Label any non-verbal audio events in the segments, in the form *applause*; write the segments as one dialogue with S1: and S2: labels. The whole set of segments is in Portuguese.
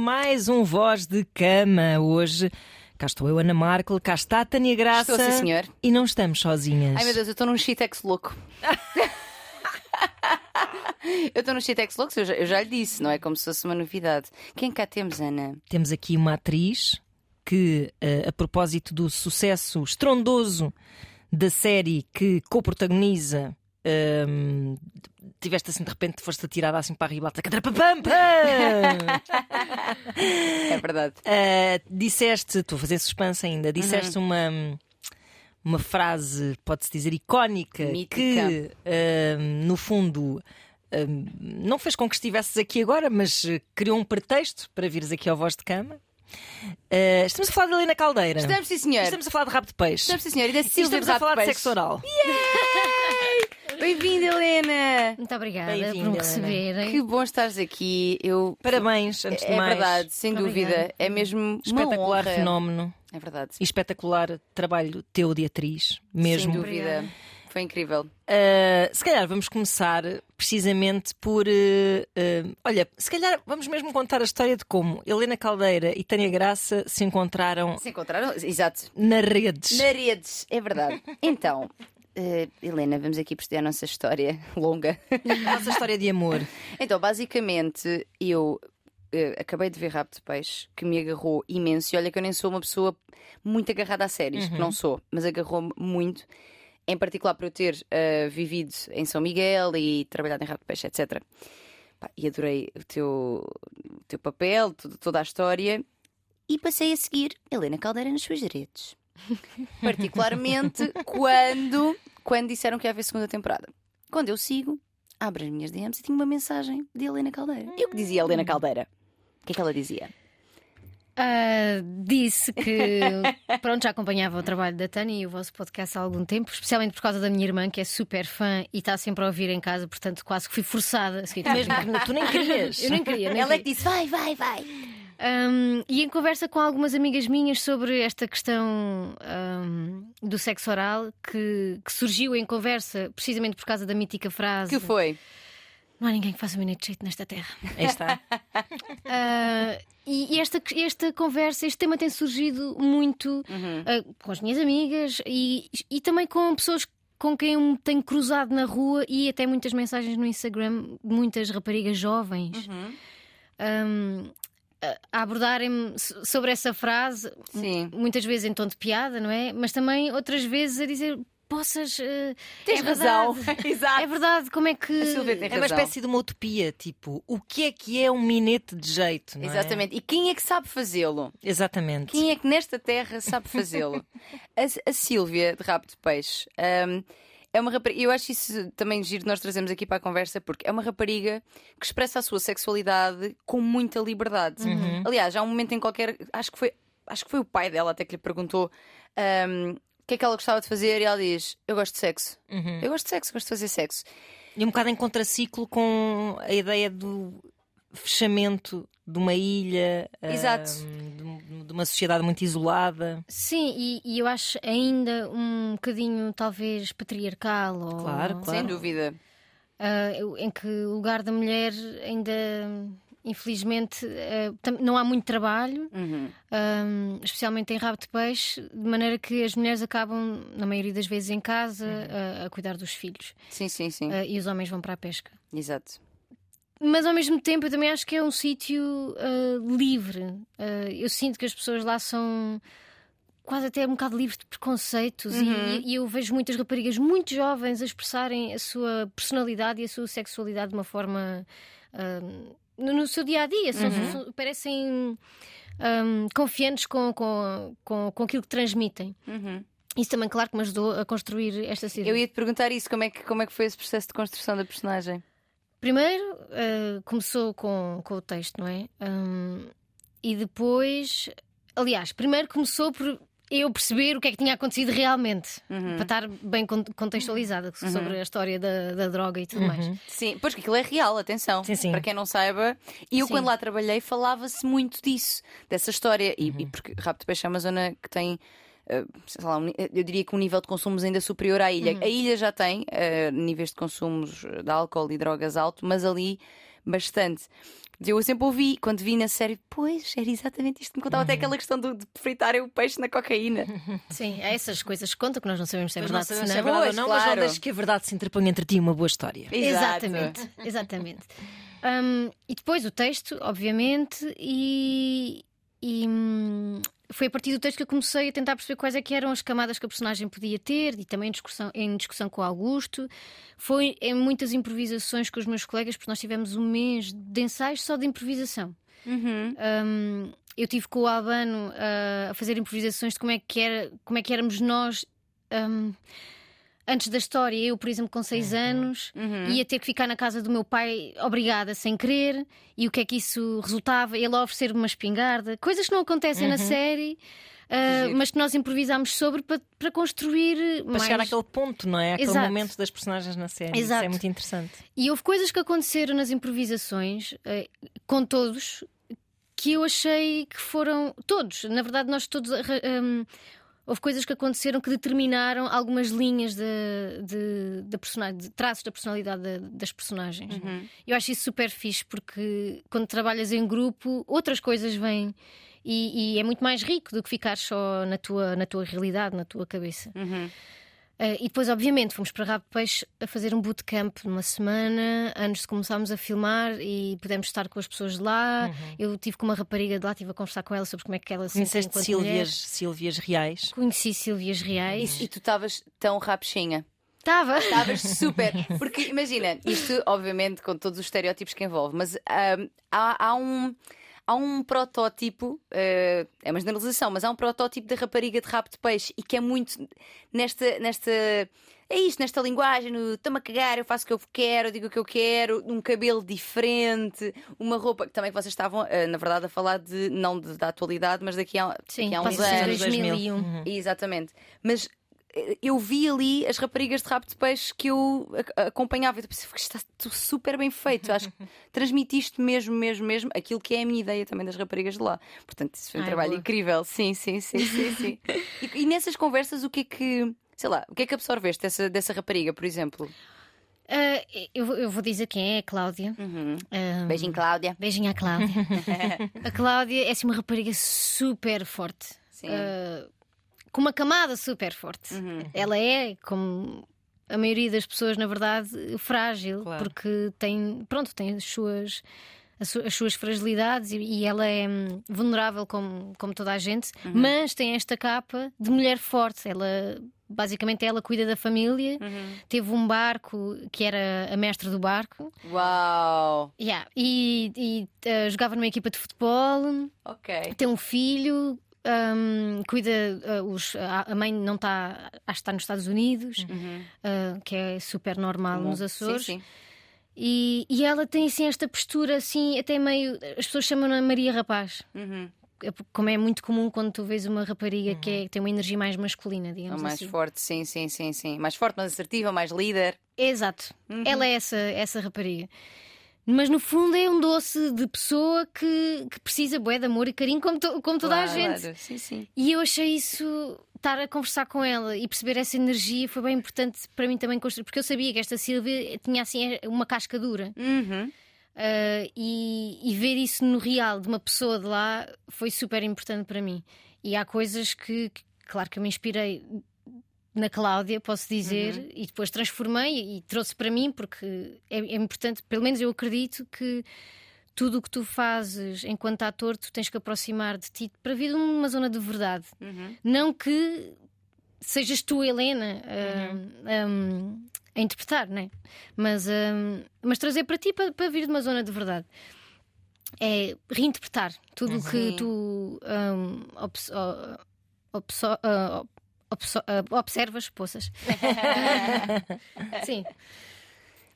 S1: mais um Voz de Cama. Hoje cá estou eu, Ana Markel, cá está a Tânia Graça.
S2: Estou, sim, senhor.
S1: E não estamos sozinhas.
S2: Ai meu Deus, eu estou num shitex louco. *laughs* eu estou num shitex louco, eu já, eu já lhe disse, não é como se fosse uma novidade. Quem cá temos, Ana?
S1: Temos aqui uma atriz que, eh, a propósito do sucesso estrondoso da série que co-protagoniza. ehm, tiveste assim de repente, foste atirada assim para a ribalta.
S2: É verdade.
S1: Uh, *laughs* disseste, estou a fazer suspense ainda, disseste
S2: Uhum.
S1: uma, uma frase, pode-se dizer, icónica,
S2: Mítica.
S1: que uh, no fundo uh, não fez com que estivesses aqui agora, mas criou um pretexto para vires aqui ao Voz de Cama. Uh, estamos a falar de Helena Caldeira.
S2: Estamos, sim, senhor.
S1: Estamos a falar de rabo de peixe.
S2: Estamos, sim, senhor. E da Silvia
S1: estamos a falar de
S2: Peixe.
S1: sexo oral.
S2: Bem-vinda, Helena.
S3: Muito obrigada por me receberem.
S2: Que bom estares aqui. Eu...
S1: Parabéns, antes de
S2: É
S1: mais.
S2: verdade, sem
S3: Obrigada.
S2: dúvida. É mesmo uma
S1: Espetacular
S2: honra.
S1: fenómeno
S2: É verdade.
S1: e espetacular trabalho teu de atriz, mesmo.
S2: Sem dúvida.
S3: Obrigada.
S2: Foi incrível.
S1: Uh, se calhar vamos começar precisamente por. uh, uh, olha, se calhar vamos mesmo contar a história de como Helena Caldeira e Tânia Graça se encontraram
S2: Se encontraram? Exato.
S1: nas redes.
S2: Na redes, é verdade. *laughs* Então, eh, Helena, vamos aqui proceder a nossa história *laughs* longa.
S1: A nossa história de amor.
S2: Então, basicamente, eu eh, acabei de ver Rabo de Peixe, que me agarrou imenso. E olha que eu nem sou uma pessoa muito agarrada a séries, que não sou, mas agarrou-me muito. Em particular por eu ter eh, vivido em São Miguel e trabalhado em Rabo de Peixe, etc. Pá, e adorei o teu, o teu papel, toda a história. E passei a seguir Helena Caldeira nas suas redes. *laughs* Particularmente quando, quando disseram que ia haver segunda temporada. Quando eu sigo, abro as minhas DMs e tinha uma mensagem de Helena Caldeira. E o que dizia a Helena Caldeira? O que é que ela dizia?
S3: Ah, disse que *laughs* pronto, já acompanhava o trabalho da Tânia e o vosso podcast há algum tempo, especialmente por causa da minha irmã, que é super fã e está sempre a ouvir em casa, portanto quase que fui forçada a seguir.
S1: Mesmo tu nem querias. *laughs*
S3: Eu nem queria, nem
S2: Ela é que disse: vai, vai, vai.
S3: Um, e em conversa com algumas amigas minhas sobre esta questão um, do sexo oral, que, que surgiu em conversa precisamente por causa da mítica frase:
S2: Que foi?
S3: Não há ninguém que faça um minuto de jeito nesta terra.
S1: Aí está. *laughs*
S3: Ah, e esta, esta conversa, este tema tem surgido muito ah, com as minhas amigas e, e também com pessoas com quem eu me tenho cruzado na rua e até muitas mensagens no Instagram, muitas raparigas jovens. a- a abordarem-me so- sobre essa frase,
S2: Sim.
S3: muitas vezes em tom de piada, não é? Mas também outras vezes a dizer: Poças, eh,
S2: Tens
S3: é
S2: razão.
S3: verdade. *laughs*
S2: Exato.
S3: É verdade, como é que.
S1: É uma
S2: razão.
S1: espécie de uma utopia, tipo, o que é que é um minete de jeito? não é?
S2: Exatamente. E quem é que sabe fazê-lo?
S1: Exatamente.
S2: Quem é que nesta terra sabe fazê-lo? *laughs* a, a Sílvia, de Rabo de Peixe, hum, é uma rapariga. Eu acho isso também giro, nós trazemos aqui para a conversa, porque é uma rapariga que expressa a sua sexualidade com muita liberdade. Aliás, há um momento em qualquer. Acho que foi, acho que foi o pai dela até que lhe perguntou. hum, o que é que ela gostava de fazer? E ela diz: Eu gosto de sexo. Eu gosto de sexo, gosto de fazer sexo.
S1: E um bocado em contraciclo com a ideia do fechamento de uma ilha,
S2: Exato.
S1: de, de uma sociedade muito isolada.
S3: Sim, e, e eu acho ainda um bocadinho, talvez, patriarcal. Ou,
S1: Claro, claro.
S2: Sem dúvida.
S3: eu- em que o lugar da mulher ainda, infelizmente, tam- não há muito trabalho,
S2: Uhum.
S3: especialmente em rabo de peixe, de maneira que as mulheres acabam, na maioria das vezes, em casa ah, a cuidar dos filhos
S2: Sim, sim, sim.
S3: ah, e os homens vão para a pesca.
S2: Exato.
S3: Mas ao mesmo tempo eu também acho que é um sítio ah, livre. Ah, eu sinto que as pessoas lá são quase até um bocado livres de preconceitos e, e eu vejo muitas raparigas muito jovens a expressarem a sua personalidade e a sua sexualidade de uma forma ah, no, no seu dia a dia. São- são- parecem ah, confiantes com, com, com, com aquilo que transmitem.
S2: Uhum.
S3: Isso também, claro, que me ajudou a construir esta cidade.
S2: Eu ia te perguntar isso, como é, que, como é que foi esse processo de construção da personagem?
S3: Primeiro eh, começou com, com o texto, não é? Hum, e depois, aliás, primeiro começou por eu perceber o que é que tinha acontecido realmente,
S2: Uhum.
S3: para estar bem con- contextualizada sobre a história da, da droga e tudo mais.
S2: Sim, pois que aquilo é real, atenção.
S1: Sim, sim.
S2: Para quem não saiba. E eu,
S3: Sim.
S2: quando lá trabalhei, falava-se muito disso, dessa história. E, e porque Rapto de Peixe é uma zona que tem. Eh, sei lá, um eu diria que um nível de consumos ainda superior à ilha. A ilha já tem eh, níveis de consumos de álcool e drogas alto, mas ali bastante. Eu sempre ouvi, quando vi na série, pois, era exatamente isto que me contava,
S1: Uhum.
S2: até aquela questão de, de fritarem o peixe na cocaína. *laughs*
S3: Sim, é essas coisas que contam que nós não sabemos se é verdade
S1: não
S3: se
S1: se é
S3: não.
S1: verdade ou
S2: Pois,
S1: não, mas não
S2: claro.
S1: deixes que a verdade se interponha entre ti e uma boa história.
S2: Exato.
S3: Exatamente, exatamente. Um, e depois o texto, obviamente, e, e, hum, foi a partir do texto que eu comecei a tentar perceber quais é que eram as camadas que a personagem podia ter e também em discussão, em discussão com o Augusto. Foi em muitas improvisações com os meus colegas, porque nós tivemos um mês de ensaios só de improvisação.
S2: Uhum.
S3: Um, eu tive com o Albano uh, a fazer improvisações de como é que, era, como é que éramos nós. um, Antes da história, eu, por exemplo, com seis anos, ia ter que ficar na casa do meu pai, obrigada, sem querer, e o que é que isso resultava? Ele a oferecer-me uma espingarda, coisas que não acontecem na série, uh, mas que nós improvisámos sobre para, para construir
S1: Para
S3: mais.
S1: chegar àquele ponto, não é? Aquele
S3: Exato.
S1: momento das personagens na série. Isso
S3: Exato.
S1: é muito interessante.
S3: E houve coisas que aconteceram nas improvisações, eh, com todos, que eu achei que foram. Todos, na verdade, nós todos. arra- hum, houve coisas que aconteceram que determinaram algumas linhas de, de, da personagem, de traços da personalidade da- das personagens. Eu acho isso super fixe porque quando trabalhas em grupo, outras coisas vêm. E, e é muito mais rico do que ficar só na tua, na tua realidade, na tua cabeça. Uh, e depois, obviamente, fomos para Rabo de Peixe a fazer um bootcamp numa semana antes de começarmos a filmar e pudemos estar com as pessoas de lá. Eu tive com uma rapariga de lá, estive a conversar com ela sobre como é que ela se sentia
S1: Conheceste
S3: mulher.
S1: Sílvias Reais.
S3: Conheci Sílvias Reais.
S2: E tu estavas tão rapchinha.
S3: Estava.
S2: Estavas super. *laughs* Porque imagina, isto obviamente com todos os estereótipos que envolve, mas ahm, há, há um. Há um protótipo, eh, é uma generalização, mas há um protótipo da rapariga de rabo de peixe e que é muito nesta. nesta é isto, nesta linguagem, no estou-me a cagar, eu faço o que eu quero, eu digo o que eu quero, um cabelo diferente, uma roupa que também vocês estavam, eh, na verdade, a falar de, não de- da atualidade, mas daqui a,
S3: Sim,
S2: daqui a uns anos.
S3: 2001.
S1: Uhum.
S2: Exatamente. Mas eu vi ali as raparigas de rabo de peixe que eu acompanhava e eu pensei, "Isto está super bem feito. Acho que *laughs* transmitiste mesmo, mesmo, mesmo aquilo que é a minha ideia também das raparigas de lá. Portanto, isso foi um
S3: Ai,
S2: trabalho
S3: boa.
S2: incrível. Sim, sim, sim, sim, sim. *laughs* e, e nessas conversas, o que é que. Sei lá, o que é que absorveste dessa, dessa rapariga, por exemplo?
S3: Ah, eu, eu vou dizer quem é, a Cláudia.
S2: Uhum.
S3: Ah,
S2: Beijinho, Cláudia.
S3: Beijinho à Cláudia. *laughs* a Cláudia é assim uma rapariga super forte.
S2: Sim.
S3: Ah, com uma camada super forte.
S2: Uhum.
S3: Ela é, como a maioria das pessoas, na verdade, frágil,
S1: Claro.
S3: porque tem, pronto, tem as suas. As su- as suas fragilidades e, ela é hum, vulnerável como, como toda a gente,
S2: Uhum.
S3: mas tem esta capa de mulher forte. Ela basicamente ela cuida da família,
S2: Uhum.
S3: teve um barco que era a mestre do barco,
S2: Uau!
S3: Yeah, e, e, eh, jogava numa equipa de futebol,
S2: Ok.
S3: tem um filho, hum, cuida. eh, os, a mãe não está. Acho que está nos Estados Unidos, eh, que é super normal nos Açores.
S2: Uhum. Sim, sim.
S3: E, e ela tem assim esta postura assim, até meio. As pessoas chamam-na Maria Rapaz.
S2: Uhum.
S3: É Como é muito comum quando tu vês uma rapariga que, é- que tem uma energia mais masculina,
S2: Ou
S3: digamos
S2: mais
S3: assim.
S2: forte, sim, sim, sim, sim. Mais forte, mais assertiva, mais líder.
S3: Exato.
S2: Uhum.
S3: Ela é essa, essa rapariga. Mas no fundo é um doce de pessoa que, que precisa bué de amor e carinho, como, to- como toda a
S2: Claro,
S3: gente.
S2: Sim, sim.
S3: E eu achei isso, estar a conversar com ela e perceber essa energia foi bem importante para mim também construir, porque eu sabia que esta Silvia tinha assim uma casca dura.
S2: Uhum.
S3: Ah, e, e ver isso no real de uma pessoa de lá foi super importante para mim. E há coisas que, que, claro, que eu me inspirei na Cláudia, posso dizer,
S2: Uhum.
S3: e depois transformei e trouxe para mim, porque é, é importante, pelo menos eu acredito que tudo o que tu fazes enquanto ator, tu tens que aproximar de ti para vir de uma zona de verdade.
S2: Uhum.
S3: Não que sejas tu, Helena,
S2: Uhum.
S3: um, a interpretar, né? mas, um, mas trazer para ti para, para vir de uma zona de verdade. É reinterpretar tudo o que
S2: Sim.
S3: tu um, obso- ah, observas, poças. *laughs* Sim,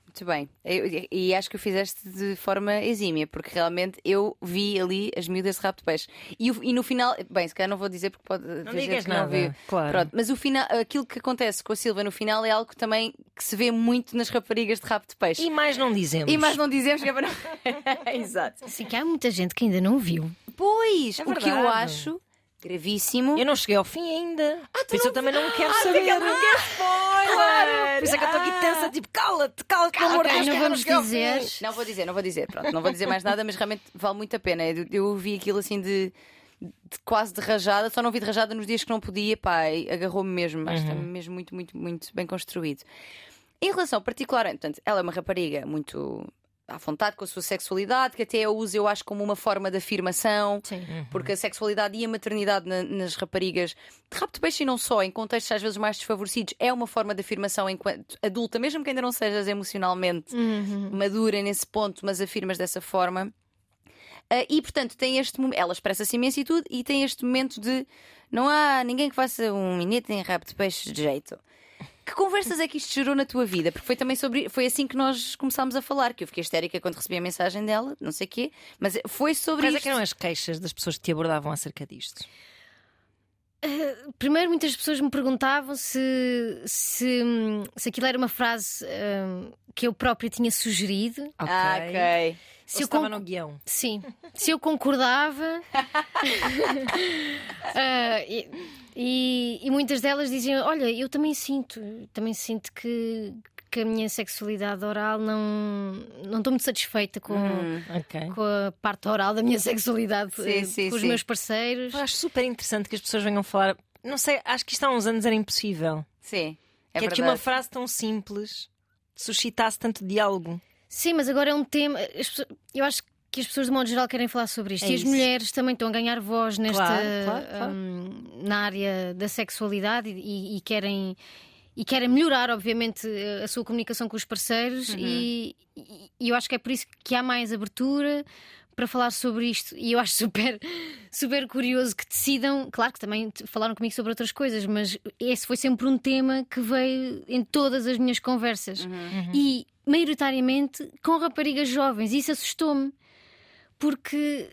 S2: Muito bem. Eu- e acho que o fizeste de forma exímia, porque realmente eu vi ali as miúdas de rabo de peixe. E, o- e no final, bem, se calhar não vou dizer porque pode.
S1: Não digas
S2: que não
S1: nada.
S2: viu.
S1: Claro.
S2: Pronto, mas o final, aquilo que acontece com a Silva no final é algo também que se vê muito nas raparigas de rabo de peixe.
S1: E mais não dizemos.
S2: E mais não dizemos que é para não. *laughs* *laughs* Exato.
S3: Sim, que há muita gente que ainda não viu.
S2: Pois,
S1: É
S2: o que eu acho Gravíssimo.
S1: Eu não cheguei ao fim ainda.
S2: Ah,
S1: Por isso eu também não quero saber.
S2: Não quer spoiler!
S1: Por isso é que eu estou aqui tensa, tipo, cala-te, cala-te, pelo amor Deus,
S3: não vamos dizer.
S2: Não vou dizer, não vou dizer, pronto, não vou dizer mais nada, mas realmente vale muito a pena. Eu, eu vi aquilo assim de, de quase de rajada, só não vi de rajada nos dias que não podia, pá, e agarrou-me mesmo, acho que está mesmo muito, muito, muito bem construído. Em relação particular, portanto, ela é uma rapariga muito à vontade com a sua sexualidade, que até eu uso, eu acho, como uma forma de afirmação.
S3: Sim.
S2: Porque a sexualidade e a maternidade na- nas raparigas, de rapto de peixe e não só, em contextos às vezes mais desfavorecidos, é uma forma de afirmação enquanto adulta, mesmo que ainda não sejas emocionalmente
S3: Uhum.
S2: madura nesse ponto, mas afirmas dessa forma. Ah, e portanto tem este momento, ela expressa-se imenso e tudo, e tem este momento de não há ninguém que faça um minete em rabo de peixe de jeito. Que conversas é que isto gerou na tua vida? Porque foi também sobre. Foi assim que nós começámos a falar, que eu fiquei histérica quando recebi a mensagem dela, não sei o quê, mas foi sobre
S1: Quais é que eram as queixas das pessoas que te abordavam acerca disto?
S3: Primeiro, muitas pessoas me perguntavam se, se, se aquilo era uma frase hum, que eu própria tinha sugerido.
S2: Ah, ok.
S1: Se
S3: eu
S1: estava
S3: con-
S1: no guião.
S3: Sim, se eu concordava. Ah, *laughs* *laughs* e, e- e muitas delas diziam: Olha, eu também sinto, também sinto que, que a minha sexualidade oral não não estou muito satisfeita com,
S1: Ok.
S3: com a parte oral da minha sexualidade
S2: Sim, sim,
S3: com os
S2: sim.
S3: meus parceiros.
S1: Eu acho super interessante que as pessoas venham falar. Não sei, acho que isto há uns anos era impossível.
S2: Sim. É
S1: que é que uma frase tão simples suscitasse tanto diálogo.
S3: Sim, mas agora é um tema. eu acho que as pessoas, de modo geral, querem falar sobre isto.
S1: É
S3: e as
S1: isso.
S3: mulheres também estão a ganhar voz nesta,
S1: Claro, claro, claro.
S3: hum, na área da sexualidade e, e querem. E querem melhorar, obviamente, a sua comunicação com os parceiros,
S1: Uhum.
S3: e- e eu acho que é por isso que há mais abertura para falar sobre isto. E eu acho *laughs* super, super curioso que decidam. Claro que também falaram comigo sobre outras coisas, mas esse foi sempre um tema que veio em todas as minhas conversas. E, maioritariamente, com raparigas jovens. E isso assustou-me. Porque,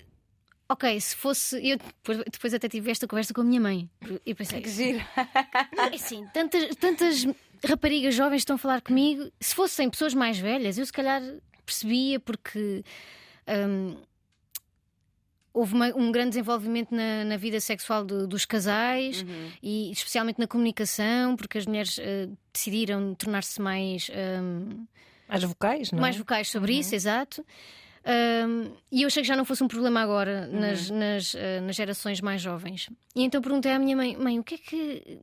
S3: ok, se fosse. Eu depois, depois até tive esta conversa com a minha mãe. E pensei,
S2: Que giro.
S3: é assim, tantas, tantas raparigas jovens estão a falar comigo. Se fossem pessoas mais velhas, eu se calhar percebia, porque. hum, Houve uma- um grande desenvolvimento na, na vida sexual do- dos casais e especialmente na comunicação, porque as mulheres eh, decidiram tornar-se mais hum,
S1: As vocais, não é?
S3: mais vocais sobre isso, exato. Ahm, e eu achei que já não fosse um problema agora nas, nas, ah, nas gerações mais jovens. E então perguntei à minha mãe: Mãe, o que é que.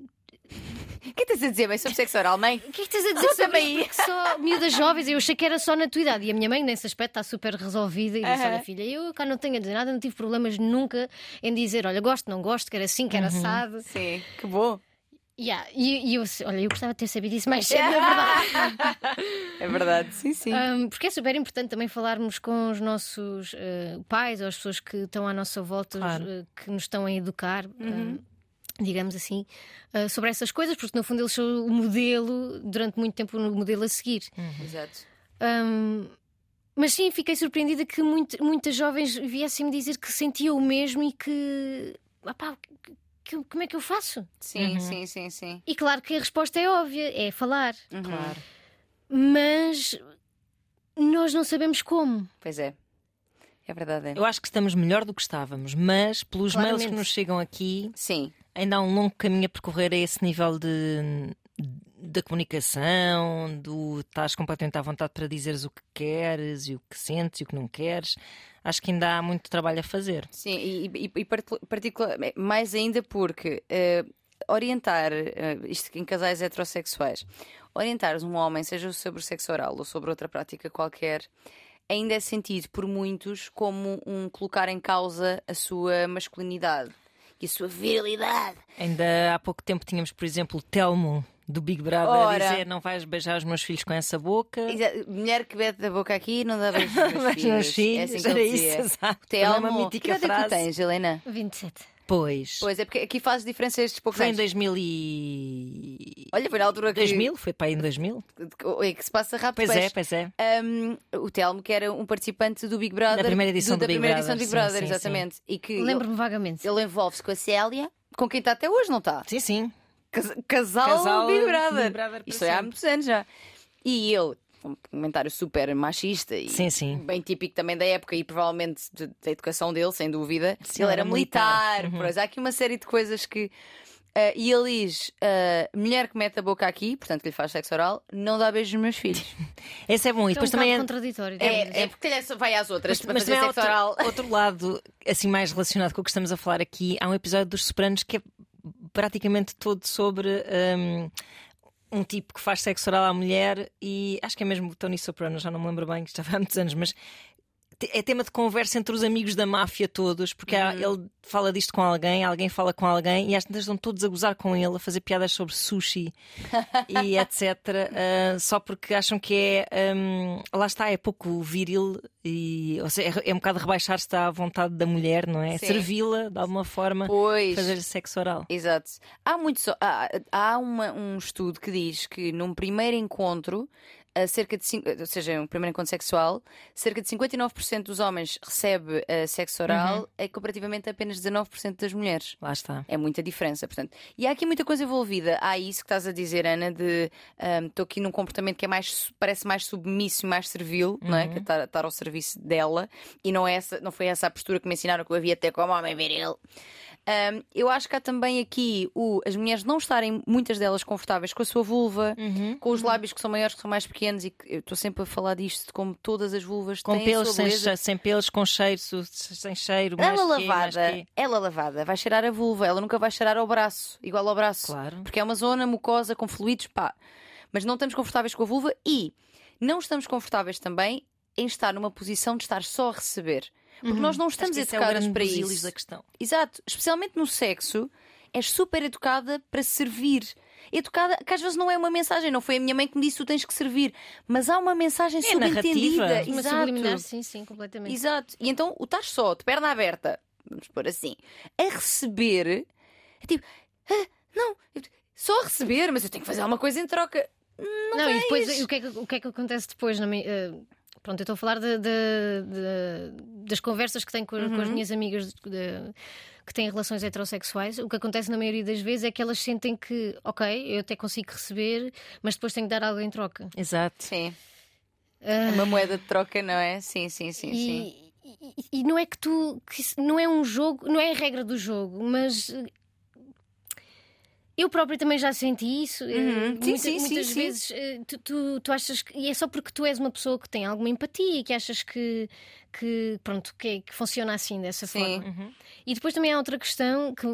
S2: O que estás a dizer, bem, sobre sexo oral, mãe?
S3: O que é que estás a dizer sobre isso? Porque só miúdas jovens, eu achei que era só na tua idade. E a minha mãe, nesse aspecto, está super resolvida e disse. Olha, filha, eu cá não tenho a dizer nada, não tive problemas nunca em dizer: Olha, gosto, não gosto, quer assim, quer assado.
S2: Sim, que bom.
S3: Yeah, E, e eu, olha, eu gostava de ter sabido isso mais cedo, na verdade.
S2: É verdade, sim, sim.
S3: Um, porque é super importante também falarmos com os nossos uh, pais ou as pessoas que estão à nossa volta,
S1: Claro.
S3: uh, que nos estão a educar,
S2: Uhum.
S3: um, digamos assim, uh, sobre essas coisas, porque no fundo eles são o modelo, durante muito tempo, o modelo a seguir.
S2: Exato.
S3: Um, mas sim, fiquei surpreendida que muito- muitas jovens viessem-me dizer que sentiam o mesmo e que. "Apá, que- que- como é que eu faço?
S2: Sim, sim, sim, sim.
S3: E claro que a resposta é óbvia, é falar.
S2: Uhum.
S1: Claro.
S3: Mas nós não sabemos como.
S2: Pois é. É verdade. é.
S1: Eu acho que estamos melhor do que estávamos, mas pelos mails
S3: Claramente.
S1: que nos chegam aqui,
S2: Sim.
S1: Ainda há um longo caminho a percorrer a esse nível de da comunicação, do estás completamente à vontade para dizeres o que queres e o que sentes e o que não queres. Acho que ainda há muito trabalho a fazer.
S2: Sim, e, e, e particula- particular, mais ainda porque eh, orientar, eh, isto em casais heterossexuais, orientares um homem, seja sobre sexo oral ou sobre outra prática qualquer, ainda é sentido por muitos como um colocar em causa a sua masculinidade e a sua virilidade.
S1: Ainda há pouco tempo tínhamos, por exemplo, o Telmo do Big Brother
S2: Ora.
S1: a dizer não vais beijar os meus filhos com essa boca.
S2: Mulher que bebe da boca aqui não dá beijos nos meus *laughs* filhos.
S1: filhos,
S2: É assim que
S1: era isso, *laughs* exato.
S2: Telmo,
S1: Também uma mítica
S2: que idade é que
S1: frase.
S2: tens, Helena?
S3: 27.
S1: Pois.
S2: Pois é, porque aqui faz diferença estes poucos
S1: Foi em
S2: anos.
S1: 2000 e...
S2: Olha, foi na altura que,
S1: 2000? Foi para aí em 2000?
S2: é que se passa rápido.
S1: Pois é, pois é.
S2: Um, o Telmo, que era um participante do Big Brother.
S1: Da primeira edição do
S2: da
S1: Big
S2: primeira
S1: Brother,
S2: edição do Big
S1: sim,
S2: Brother,
S1: sim,
S2: exatamente. E que
S3: Lembro-me vagamente.
S2: ele envolve-se com a Célia, com quem está até hoje, não está?
S1: Sim, sim.
S2: Cas- Casal,
S1: Casal
S2: Big Brother.
S1: Big Brother
S2: Isto é há muitos anos já. E ele um comentário super machista e
S1: Sim, sim.
S2: bem típico também da época e provavelmente de- da educação dele, sem dúvida.
S1: Sim,
S2: ele
S1: era
S2: era militar,
S1: militar. Uhum.
S2: pois, há aqui uma série de coisas que. ah, e ele diz: ah, mulher que mete a boca aqui, portanto que lhe faz sexo oral, não dá beijos nos meus filhos. *laughs*
S1: Esse é bom. E
S3: Então,
S1: depois
S3: um
S1: também é.
S3: contraditório. devo dizer.
S2: É, é porque ele vai às outras
S1: Mas, mas também
S2: sexo
S1: outro,
S2: oral. *laughs*
S1: outro lado, assim, mais relacionado com o que estamos a falar aqui. Há um episódio dos Sopranos que é praticamente todo sobre hum, um, tipo que faz sexo oral à mulher e acho que é mesmo o Tony Soprano, já não me lembro bem, que estava há muitos anos, mas é tema de conversa entre os amigos da máfia todos, porque há-
S2: Uhum.
S1: ele fala disto com alguém, alguém fala com alguém e às tantas estão todos a gozar com ele, a fazer piadas sobre sushi *laughs* e etc. ah, só porque acham que é. hum, lá está, é pouco viril e ou seja, é, é um bocado rebaixar-se à vontade da mulher, não é? Servi-la de alguma forma, fazer sexo oral.
S2: Exato. Há, muito só- há, há uma- um estudo que diz que num primeiro encontro, cerca de cinco- ou seja, um primeiro encontro sexual, cerca de 59% dos homens recebe eh, sexo oral, é comparativamente apenas 19% das mulheres.
S1: Lá está.
S2: É muita diferença, portanto. E há aqui muita coisa envolvida. Há isso que estás a dizer, Ana, de estou aqui num comportamento que é mais parece mais submisso e mais servil, não é? Que é estar, estar ao serviço dela. E não, é essa, não foi essa a postura que me ensinaram que eu havia até como homem viril. Um, eu acho que há também aqui o, as mulheres não estarem, muitas delas, confortáveis com a sua vulva,
S1: Uhum.
S2: com os lábios que são maiores, que são mais pequenos, e que eu estou sempre a falar disto de como todas as vulvas
S1: Com
S2: têm
S1: pelos,
S2: a sua
S1: sem, che- sem pelos, com cheiro, sem cheiro,
S2: Ela lavada,
S1: quê.
S2: ela lavada, vai cheirar a vulva, ela nunca vai cheirar ao braço, igual ao braço.
S1: Claro.
S2: Porque é uma zona mucosa com fluidos, pá. Mas não estamos confortáveis com a vulva e não estamos confortáveis também em estar numa posição de estar só a receber. Porque nós não
S1: Acho
S2: estamos
S1: é o
S2: educadas
S1: grande
S2: para isso.
S1: da questão.
S2: Exato, especialmente no sexo, és super educada para servir. Educada, que às vezes não é uma mensagem, não foi a minha mãe que me disse tu tens que servir, mas há uma mensagem
S1: É narrativa.
S2: subentendida.
S3: Uma
S2: Exato.
S3: subliminar, sim, sim, completamente.
S2: Exato. E então o estar só, de perna aberta, vamos pôr assim, a receber, é tipo, "Ah, não, só a receber, mas eu tenho que fazer alguma coisa em troca.
S3: Não, e depois o que, é que, o que é que acontece depois? Eh, pronto, eu estou a falar de- de- de- das conversas que tenho com, com
S2: Uhum.
S3: as minhas amigas de- de- que têm relações heterossexuais. O que acontece na maioria das vezes é que elas sentem que, ok, eu até consigo receber, mas depois tenho que dar algo em troca.
S1: Exato.
S2: Sim.
S3: Ah,
S2: Uma moeda de troca, não é? Sim, sim, sim, sim.
S3: e, e- e não é que tu. Que não é um jogo, não é a regra do jogo, mas. Eu própria também já senti isso. eh,
S2: Uhum.
S3: Muita-
S2: sim, sim,
S3: muitas
S2: sim.
S3: vezes eh, tu, tu, tu achas que. E é só porque tu és uma pessoa que tem alguma empatia e que achas que. que pronto, que, é- que funciona assim, dessa forma. E depois também há outra questão que,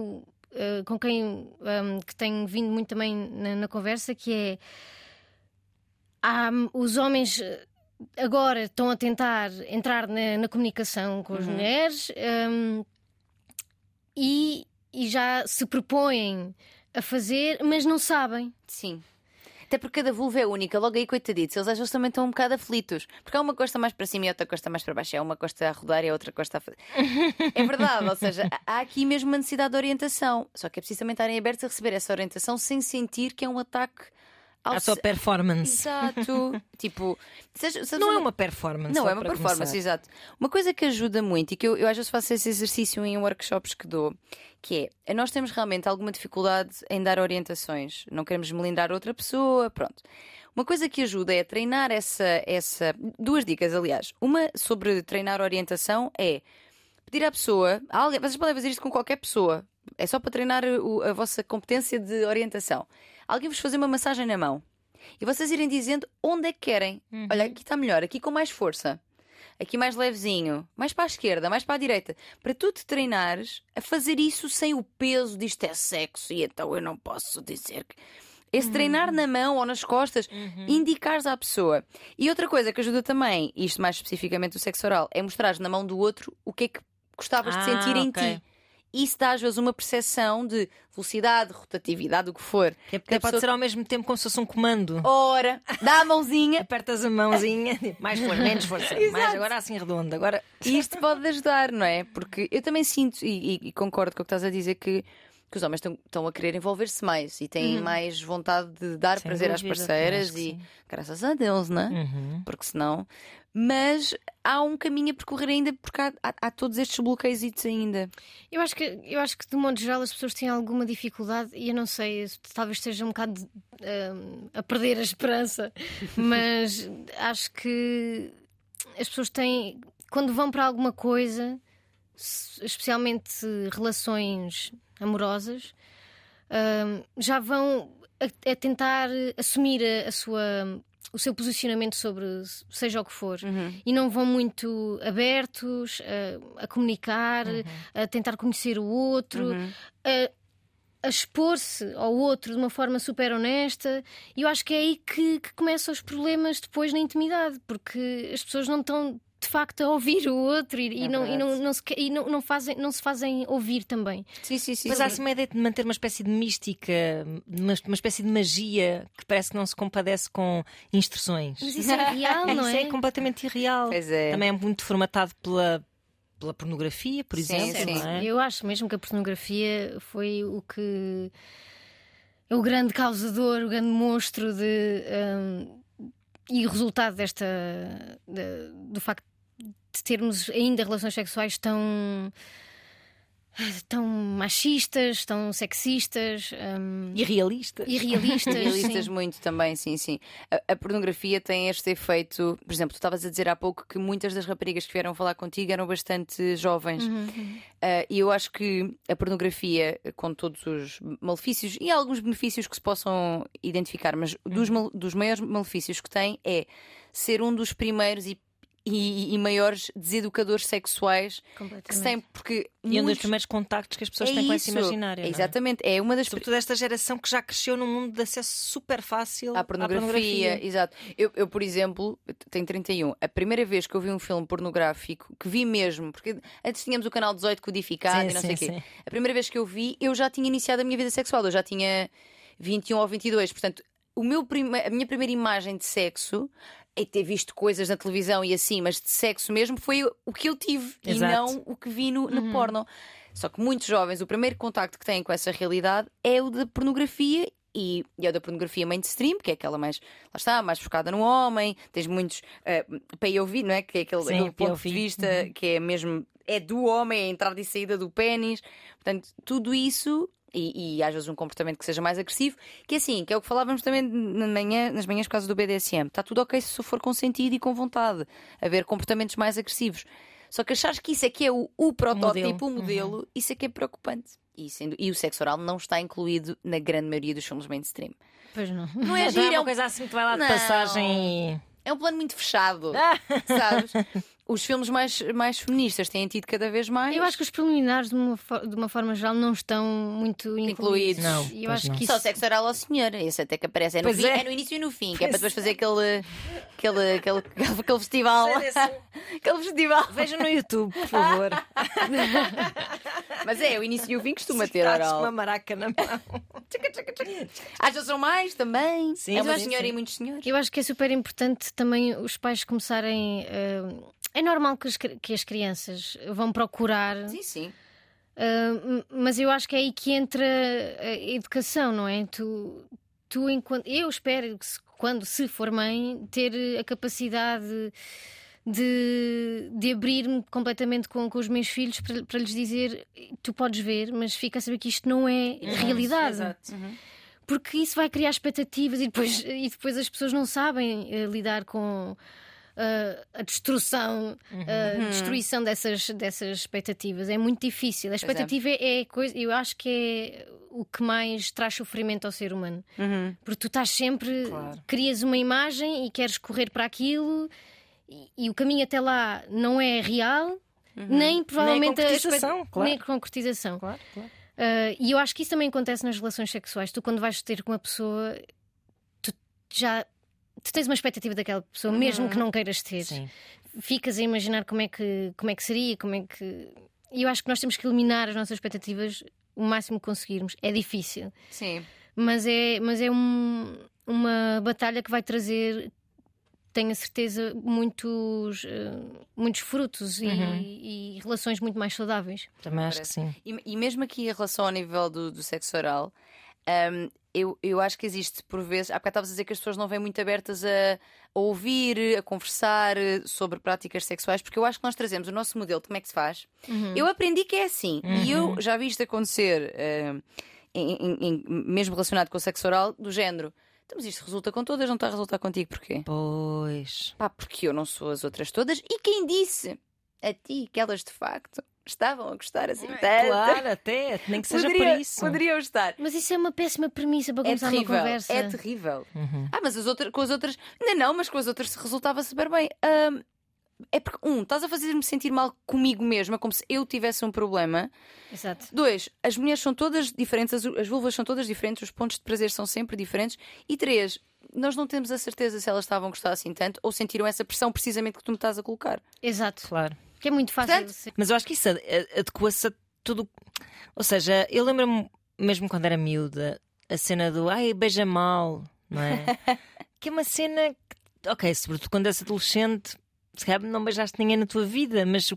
S3: eh, com quem um, que tenho vindo muito também na, na conversa, que é há, os homens agora estão a tentar entrar na, na comunicação com as mulheres hum, e, e já se propõem a fazer, mas não sabem.
S2: Sim. Até porque cada vulva é única, logo aí, coitaditos, eles às vezes também estão um bocado aflitos. Porque há uma costa mais para cima e outra costa mais para baixo. É uma costa a rodar e a outra costa a fazer. É verdade, ou seja, há aqui mesmo uma necessidade de orientação. Só que é preciso também estarem abertos a receber essa orientação sem sentir que é um ataque
S1: A sua performance.
S2: Exato. *laughs* tipo,
S1: Não é uma performance.
S2: não, é uma performance,
S1: começar.
S2: exato. Uma coisa que ajuda muito e que eu, eu às vezes faço esse exercício em workshops que dou, que é nós temos realmente alguma dificuldade em dar orientações, não queremos melindrar outra pessoa, pronto. Uma coisa que ajuda é treinar essa, essa. Duas dicas, aliás. Uma sobre treinar orientação é pedir à pessoa. a alguém, vocês podem fazer isto com qualquer pessoa. É só para treinar o- a vossa competência de orientação. Alguém vos fazer uma massagem na mão e vocês irem dizendo onde é que querem. Olha, aqui está melhor, aqui com mais força. Aqui mais levezinho, mais para a esquerda, mais para a direita, para tu te treinares a fazer isso sem o peso disto é sexo e então eu não posso dizer que. Esse treinar na mão ou nas costas, indicares à pessoa. E outra coisa que ajuda também, isto mais especificamente o sexo oral, é mostrar na mão do outro o que é que gostavas de
S1: Ah,
S2: sentir em ti. Isso dá às vezes uma percepção de velocidade, rotatividade, o que for.
S1: É porque pode
S2: pessoa-
S1: ser ao mesmo tempo como se fosse um comando.
S2: Ora, dá a mãozinha.
S1: Apertas a mãozinha, *laughs* tipo, mais força, menos força, mais agora assim redondo. Agora
S2: E isto pode ajudar, não é? Porque eu também sinto, e, e- e concordo com o que estás a dizer, que que os homens estão a querer envolver-se mais e têm
S1: Uhum.
S2: mais vontade de dar
S1: Sem
S2: prazer às
S1: dúvida,
S2: parceiras
S1: acho que
S2: e
S1: sim.
S2: graças a Deus, não é?
S1: Uhum.
S2: Porque senão. Mas há um caminho a percorrer ainda, porque há, há- há todos estes bloqueios ainda.
S3: Eu acho, que, eu acho que, de modo geral, as pessoas têm alguma dificuldade e eu não sei, talvez esteja um bocado hum, a perder a esperança, *laughs* mas acho que as pessoas têm, quando vão para alguma coisa, especialmente relações amorosas, hum, já vão a, a tentar assumir a, a sua. O seu posicionamento sobre seja o que for. E não vão muito abertos a, a comunicar, a tentar conhecer o outro, a, a expor-se ao outro de uma forma super honesta. E eu acho que é aí que, que começam os problemas depois na intimidade, porque as pessoas não estão de facto a ouvir o outro e, e
S2: É
S3: não, e, não, não, se, e não, não fazem, não se fazem ouvir também.
S2: Sim, sim, sim.
S1: Mas há-se uma ideia de manter uma espécie de mística, uma, uma espécie de magia que parece que não se compadece com instruções.
S3: Mas isso é real, *laughs* não
S1: Isso
S3: é?
S1: é completamente irreal.
S2: Pois é.
S1: Também é muito formatado pela, pela pornografia, por
S2: Sim,
S1: exemplo.
S2: sim.
S1: não é?
S3: Eu acho mesmo que a pornografia foi o que é o grande causador, o grande monstro de hum, e o resultado desta de- do facto de termos ainda relações sexuais tão tão machistas, tão sexistas
S1: Irrealista.
S3: irrealistas.
S2: Realistas *laughs*
S3: sim.
S2: muito também, sim, sim. A, a pornografia tem este efeito. Por exemplo, tu estavas a dizer há pouco que muitas das raparigas que vieram falar contigo eram bastante jovens. Ah, e eu acho que a pornografia, com todos os malefícios e alguns benefícios que se possam identificar, mas dos, mal- dos maiores malefícios que tem é ser um dos primeiros e, e- e maiores deseducadores sexuais que tem, porque.
S1: E um dos
S2: muitos-
S1: primeiros contactos que as pessoas
S2: é
S1: têm com esse imaginário.
S2: É
S1: não é?
S2: Exatamente, é uma das
S1: Sobretudo esta geração que já cresceu num mundo de acesso super fácil
S2: À pornografia, exato. Eu, eu, por exemplo, tenho 31. A primeira vez que eu vi um filme pornográfico, que vi mesmo, porque antes tínhamos o canal 18 codificado
S1: Sim,
S2: e não
S1: sim,
S2: sei o quê.
S1: sim.
S2: A primeira vez que eu vi, eu já tinha iniciado a minha vida sexual, eu já tinha 21 ou 22. Portanto, o meu a minha primeira imagem de sexo. É ter visto coisas na televisão e assim, mas de sexo mesmo foi o que eu tive e
S1: Exato.
S2: não o que vi no, no porno. Só que muitos jovens, o primeiro contacto que têm com essa realidade é o da pornografia e, e é o da pornografia mainstream, que é aquela mais, lá está, mais focada no homem. Tens muitos uh, POV, não é? Que é aquele,
S1: Sim,
S2: aquele ponto de vista que é mesmo, é do homem, é a entrada e saída do pênis. Portanto, tudo isso. E, e às vezes um comportamento que seja mais agressivo, que é assim, que é o que falávamos também na manhã, nas manhãs por causa do BDSM. Está tudo ok se for consentido e com vontade. Haver comportamentos mais agressivos. Só que achares que isso é que é o, o protótipo, o
S1: modelo.
S2: modelo, isso é que é preocupante. E, sendo- e o sexo oral não está incluído na grande maioria dos filmes mainstream.
S3: Pois não.
S2: Não é
S1: Não é
S2: giro, é
S1: uma
S2: um,
S1: coisa assim que vai lá de
S2: Não.
S1: passagem e.
S2: é um plano muito fechado, *laughs* sabes? Os filmes mais, mais feministas têm tido cada vez mais.
S3: Eu acho que os preliminares, de uma, de uma forma geral, não estão muito incluídos.
S2: Incluídos.
S1: Não,
S3: eu
S1: pois
S3: acho
S1: não.
S3: que
S2: Só
S3: isso.
S2: sexo oral ao senhor, esse até que aparece. É no,
S1: Pois
S2: fim-
S1: é.
S2: é no início e no fim, que é para
S1: Pois
S2: depois fazer aquele, aquele, aquele, aquele, aquele festival. *laughs* aquele festival.
S1: Veja no YouTube, por favor. *laughs*
S2: Mas é, o início e o fim costuma ter oral.
S1: uma maraca na mão. *laughs*
S2: Às vezes são mais também.
S1: Sim,
S2: é uma senhora
S1: sim.
S2: e muitos senhores.
S3: Eu acho que é super importante também os pais começarem. eh, é normal que que as crianças vão procurar,
S2: Sim, sim.
S3: m- mas eu acho que é aí que entra a educação, não é? Tu, tu enquanto. Eu espero que se- quando se for mãe, ter a capacidade de, de abrir-me completamente com, com os meus filhos para, para lhes dizer: tu podes ver, mas fica a saber que isto não é realidade.
S1: Exato.
S3: Porque isso vai criar expectativas e depois, e depois as pessoas não sabem eh, lidar com ah, a destruição, a destruição dessas, dessas expectativas. É muito difícil. A
S2: é.
S3: expectativa é, é coisa, eu acho que é o que mais traz sofrimento ao ser humano. Porque tu estás sempre,
S1: Claro.
S3: crias uma imagem e queres correr para aquilo e, e o caminho até lá não é real. Nem provavelmente a
S1: concretização,
S3: expect-
S1: claro.
S3: nem a concretização.
S1: Claro, claro.
S3: Uh, e eu acho que isso também acontece nas relações sexuais. Tu, quando vais ter com uma pessoa, tu já tu tens uma expectativa daquela pessoa, mesmo que não queiras ter.
S1: Sim.
S3: Ficas a imaginar como é que, como é que seria, como é que. E eu acho que nós temos que eliminar as nossas expectativas o máximo que conseguirmos. É difícil,
S2: Sim.
S3: mas é, mas é um- uma batalha que vai trazer tenho a certeza, muitos, uh, muitos frutos uhum. e, e, relações muito mais saudáveis.
S1: Também acho que sim.
S2: E, e, mesmo aqui em relação ao nível do, do sexo oral, um, eu, eu acho que existe, por vezes, há bocado estavas a dizer que as pessoas não vêm muito abertas a, a, ouvir, a conversar sobre práticas sexuais, porque eu acho que nós trazemos o nosso modelo de como é que se faz. Uhum. Eu aprendi que é assim, uhum. e eu já vi isto acontecer, uh, em, em, em, mesmo relacionado com o sexo oral, do género. Então, mas isto resulta com todas, não está a resultar contigo, porquê?
S1: Pois.
S2: Pá, porque eu não sou as outras todas, e quem disse a ti que elas de facto estavam a gostar assim tanto.
S1: Claro, até, nem que seja
S2: Poderia,
S1: por isso.
S2: Poderiam estar.
S3: Mas isso é uma péssima premissa para começar
S2: é terrível,
S3: uma conversa.
S2: É terrível. Uhum. Ah, mas as outras, com as outras. Não, não, mas com as outras resultava super bem. Um, é porque, um, estás a fazer-me sentir mal comigo mesma, como se eu tivesse um problema.
S3: Exato.
S2: Dois, as mulheres são todas diferentes, as, as vulvas são todas diferentes, os pontos de prazer são sempre diferentes. E três, nós não temos a certeza se elas estavam a gostar assim tanto ou sentiram essa pressão precisamente que tu me estás a colocar.
S3: Exato.
S1: Claro.
S3: Que é muito fácil. Portanto,
S1: mas eu acho que isso adequa-se a tudo. Ou seja, eu lembro-me, mesmo quando era miúda, a cena do ai, beija mal, não é? *laughs* que é uma cena que, ok, sobretudo quando és adolescente, se calhar não beijaste ninguém na tua vida, mas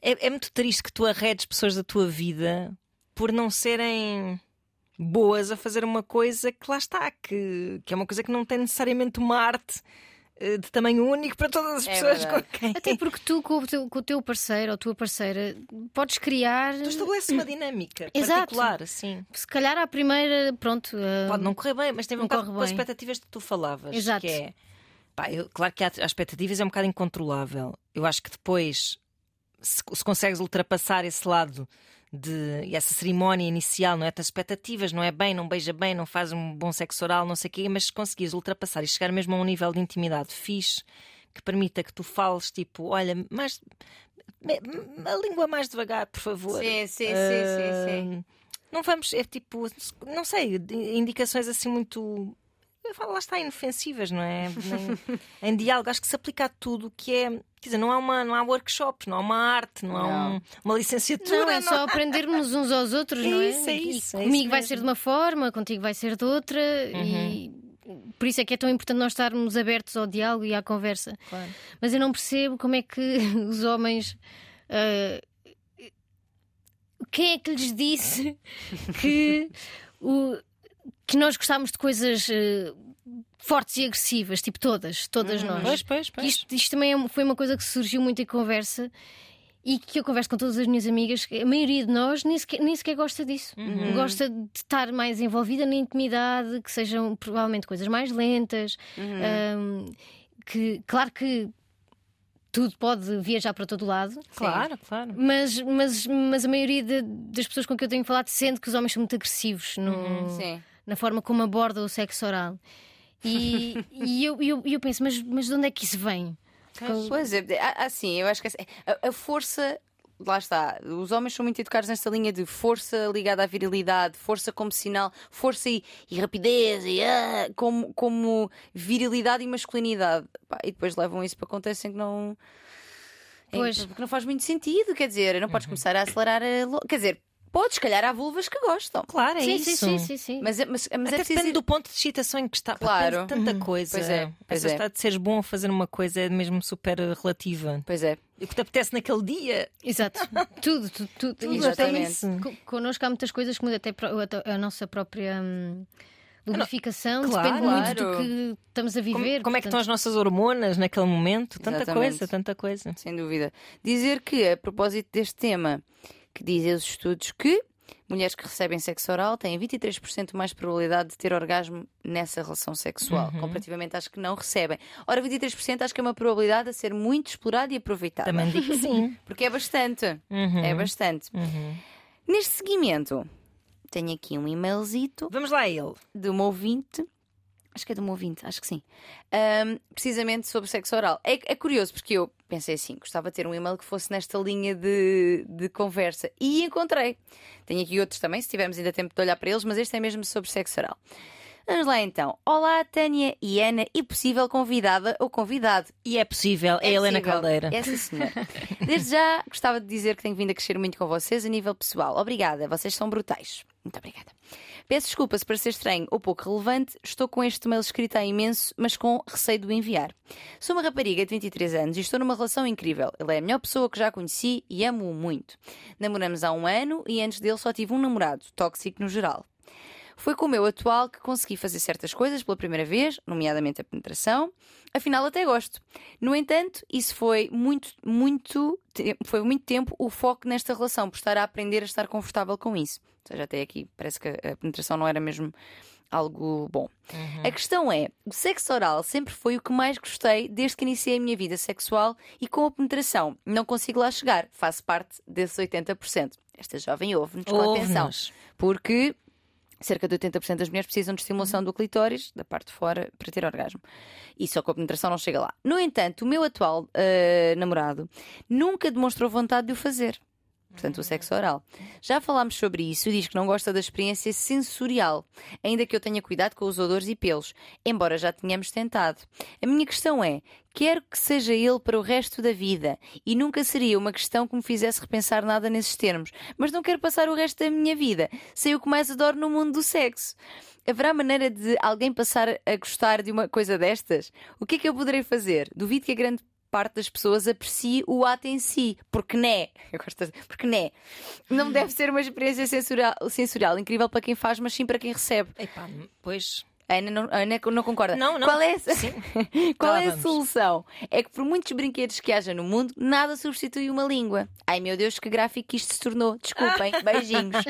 S1: é, é muito triste que tu arredes pessoas da tua vida por não serem boas a fazer uma coisa que lá está, que, que é uma coisa que não tem necessariamente uma arte de tamanho único para todas as é pessoas verdade. com quem.
S3: Até porque tu, com o, teu, com o teu parceiro ou tua parceira, podes criar.
S1: Tu estabeleces uma dinâmica Exato. particular, assim.
S3: Se calhar à primeira, pronto.
S1: Uh... Pode não correr bem, mas tem um bocado com as expectativas que tu falavas.
S3: Exato.
S1: Que é, pá, eu, claro que há, as expectativas é um bocado incontrolável. Eu acho que depois, se, se consegues ultrapassar esse lado de essa cerimónia inicial, não é? As expectativas, não é bem, não beija bem, não faz um bom sexo oral, não sei o quê, mas se conseguires ultrapassar e chegar mesmo a um nível de intimidade fixe que permita que tu fales tipo, olha, mais a língua mais devagar, por favor.
S2: Sim, sim, uh, sim, sim, sim.
S1: Não vamos, é tipo, não sei, indicações assim muito lá está, inofensivas, não é? em, em diálogo, acho que se aplica a tudo que é. Quer dizer, não há, uma, não há workshops, não há uma arte, não, não. há um, uma licenciatura.
S3: Não, é
S1: não.
S3: só aprendermos uns aos outros, não é?
S1: Isso, é isso.
S3: É comigo vai ser de uma forma, contigo vai ser de outra uhum. e. Por isso é que é tão importante nós estarmos abertos ao diálogo e à conversa.
S1: Claro.
S3: Mas eu não percebo como é que *laughs* os homens. Uh, quem é que lhes disse *laughs* que o, que nós gostávamos de coisas uh, fortes e agressivas, tipo todas, todas
S1: hum,
S3: nós.
S1: Pois, pois, pois.
S3: Isto, isto também é, foi uma coisa que surgiu muito em conversa e que eu converso com todas as minhas amigas, a maioria de nós nem sequer, nem sequer gosta disso. Uhum. Gosta de estar mais envolvida na intimidade, que sejam provavelmente coisas mais lentas. Uhum. Um, que, claro que tudo pode viajar para todo lado.
S1: Claro, Sim. claro.
S3: Mas, mas, mas a maioria de, das pessoas com quem eu tenho falado sente que os homens são muito agressivos no,
S2: uhum.
S3: Na forma como abordam o sexo oral. E, *laughs* e eu, eu, eu penso, mas, mas de onde é que isso vem?
S2: Pois é, assim, eu acho que assim, a, a força lá está, os homens são muito educados nesta linha de força ligada à virilidade, força como sinal, força e, e rapidez, e, ah, como, como virilidade e masculinidade. Pá, e depois levam isso para acontecem que não. É, pois. porque não faz muito sentido, quer dizer, não podes uhum. começar a acelerar a. Quer dizer, Pode, se calhar há vulvas que gostam.
S1: Claro, é
S3: sim,
S1: isso.
S3: Sim, sim, sim,
S2: Mas, é, mas, mas
S1: Até
S2: é
S1: depende ir... do ponto de excitação em que está.
S2: Claro.
S1: Depende tanta uhum. coisa.
S2: Pois é. Pois
S1: Essa é. de seres bom a fazer uma coisa é mesmo super relativa.
S2: Pois é.
S1: E o que te apetece naquele dia.
S3: Exato. *laughs* tudo, tudo, tudo.
S2: tudo Exatamente. Isso.
S3: Connosco há muitas coisas que mudam até a nossa própria. Hum lubrificação,
S1: claro,
S3: depende
S1: claro.
S3: muito do que estamos a viver.
S1: Como, como é que estão as nossas hormonas naquele momento? Tanta
S2: Exatamente.
S1: coisa, tanta coisa.
S2: Sem dúvida. Dizer que, a propósito deste tema, que dizem os estudos que mulheres que recebem sexo oral têm 23% mais probabilidade de ter orgasmo nessa relação sexual, uhum. comparativamente às que não recebem. Ora, 23% acho que é uma probabilidade a ser muito explorada e aproveitada.
S1: Também digo que sim. *laughs*
S2: Porque é bastante. Uhum. É bastante.
S1: Uhum.
S2: Neste seguimento, tenho aqui um e-mailzito.
S1: Vamos lá, ele.
S2: De uma ouvinte Acho que é de um ouvinte, acho que sim. Um, precisamente sobre sexo oral. É, é, curioso porque eu pensei assim: gostava de ter um e-mail que fosse nesta linha de, de conversa. E encontrei. Tenho aqui outros também, se tivermos ainda tempo de olhar para eles, mas este é mesmo sobre sexo oral. Vamos lá então. Olá, Tânia e Ana, e possível convidada ou convidado.
S1: E é possível, é, é Helena possível. Caldeira.
S2: É sim, senhora. Desde já gostava de dizer que tenho vindo a crescer muito com vocês a nível pessoal. Obrigada, vocês são brutais. Muito obrigada. Peço desculpa se para ser estranho ou pouco relevante, estou com este mail escrito há imenso, mas com receio de o enviar. Sou uma rapariga de 23 anos e estou numa relação incrível. Ele é a melhor pessoa que já conheci e amo-o muito. Namoramos há um ano e antes dele só tive um namorado, tóxico no geral. Foi com o meu atual que consegui fazer certas coisas pela primeira vez, nomeadamente a penetração. Afinal, até gosto. No entanto, isso foi muito, muito, foi muito tempo o foco nesta relação, por estar a aprender a estar confortável com isso. Ou seja, até aqui parece que a penetração não era mesmo algo bom. Uhum. A questão é: o sexo oral sempre foi o que mais gostei desde que iniciei a minha vida sexual e com a penetração. Não consigo lá chegar, faço parte desses 80%. Esta jovem ouve-nos com atenção. Porque cerca de 80% das mulheres precisam de estimulação do clitóris, da parte de fora, para ter orgasmo. E só com a penetração não chega lá. No entanto, o meu atual uh, namorado nunca demonstrou vontade de o fazer portanto, o sexo oral. Já falámos sobre isso e diz que não gosta da experiência sensorial, ainda que eu tenha cuidado com os odores e pelos, embora já tenhamos tentado. A minha questão é: quero que seja ele para o resto da vida e nunca seria uma questão que me fizesse repensar nada nesses termos, mas não quero passar o resto da minha vida sem o que mais adoro no mundo do sexo. Haverá maneira de alguém passar a gostar de uma coisa destas? O que é que eu poderei fazer? Duvido que a grande parte das pessoas aprecie o ato em si. Porque né? Eu gosto de... Porque né? Não deve ser uma experiência sensorial, sensorial incrível para quem faz, mas sim para quem recebe.
S1: Epá, pois.
S2: A Ana não, a Ana não concorda.
S1: Não, não.
S2: Qual é, a... *laughs* Qual é a solução? É que por muitos brinquedos que haja no mundo, nada substitui uma língua. Ai meu Deus, que gráfico isto se tornou. Desculpem, *laughs* beijinhos.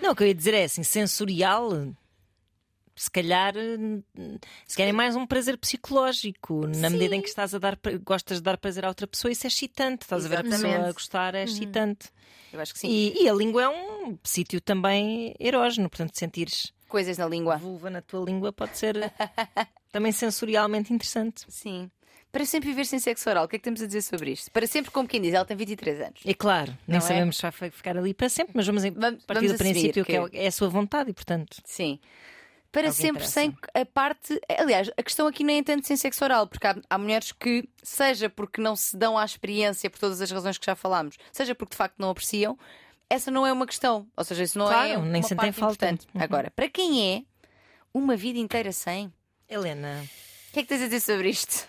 S1: Não, o que eu ia dizer é assim: sensorial se calhar se querem mais um prazer psicológico na Sim. medida em que estás a dar gostas de dar prazer a outra pessoa isso é excitante estás Exatamente. a ver a pessoa a gostar é uhum. excitante
S2: eu acho que sim
S1: e, e a língua é um sítio também erógeno portanto sentires
S2: coisas na língua
S1: vulva na tua língua pode ser *laughs* também sensorialmente interessante
S2: sim para sempre viver sem sexo oral, o que é que temos a dizer sobre isto? Para sempre, como quem diz, ela tem 23 anos.
S1: É claro, nem Não é? sabemos é? se vai ficar ali para sempre, mas vamos, vamos partir vamos do princípio que... que é, é a sua vontade e, portanto.
S2: Sim para sempre sem a parte. Aliás, a questão aqui nem é tanto sem sexo oral, porque há, há, mulheres que, seja porque não se dão à experiência por todas as razões que já falámos, seja porque de facto não apreciam, essa não é uma questão. Ou seja, isso não
S1: claro,
S2: é uma
S1: nem
S2: parte
S1: importante.
S2: Uhum. Agora, para quem é uma vida inteira sem.
S1: Helena,
S2: o que é que tens a dizer sobre isto?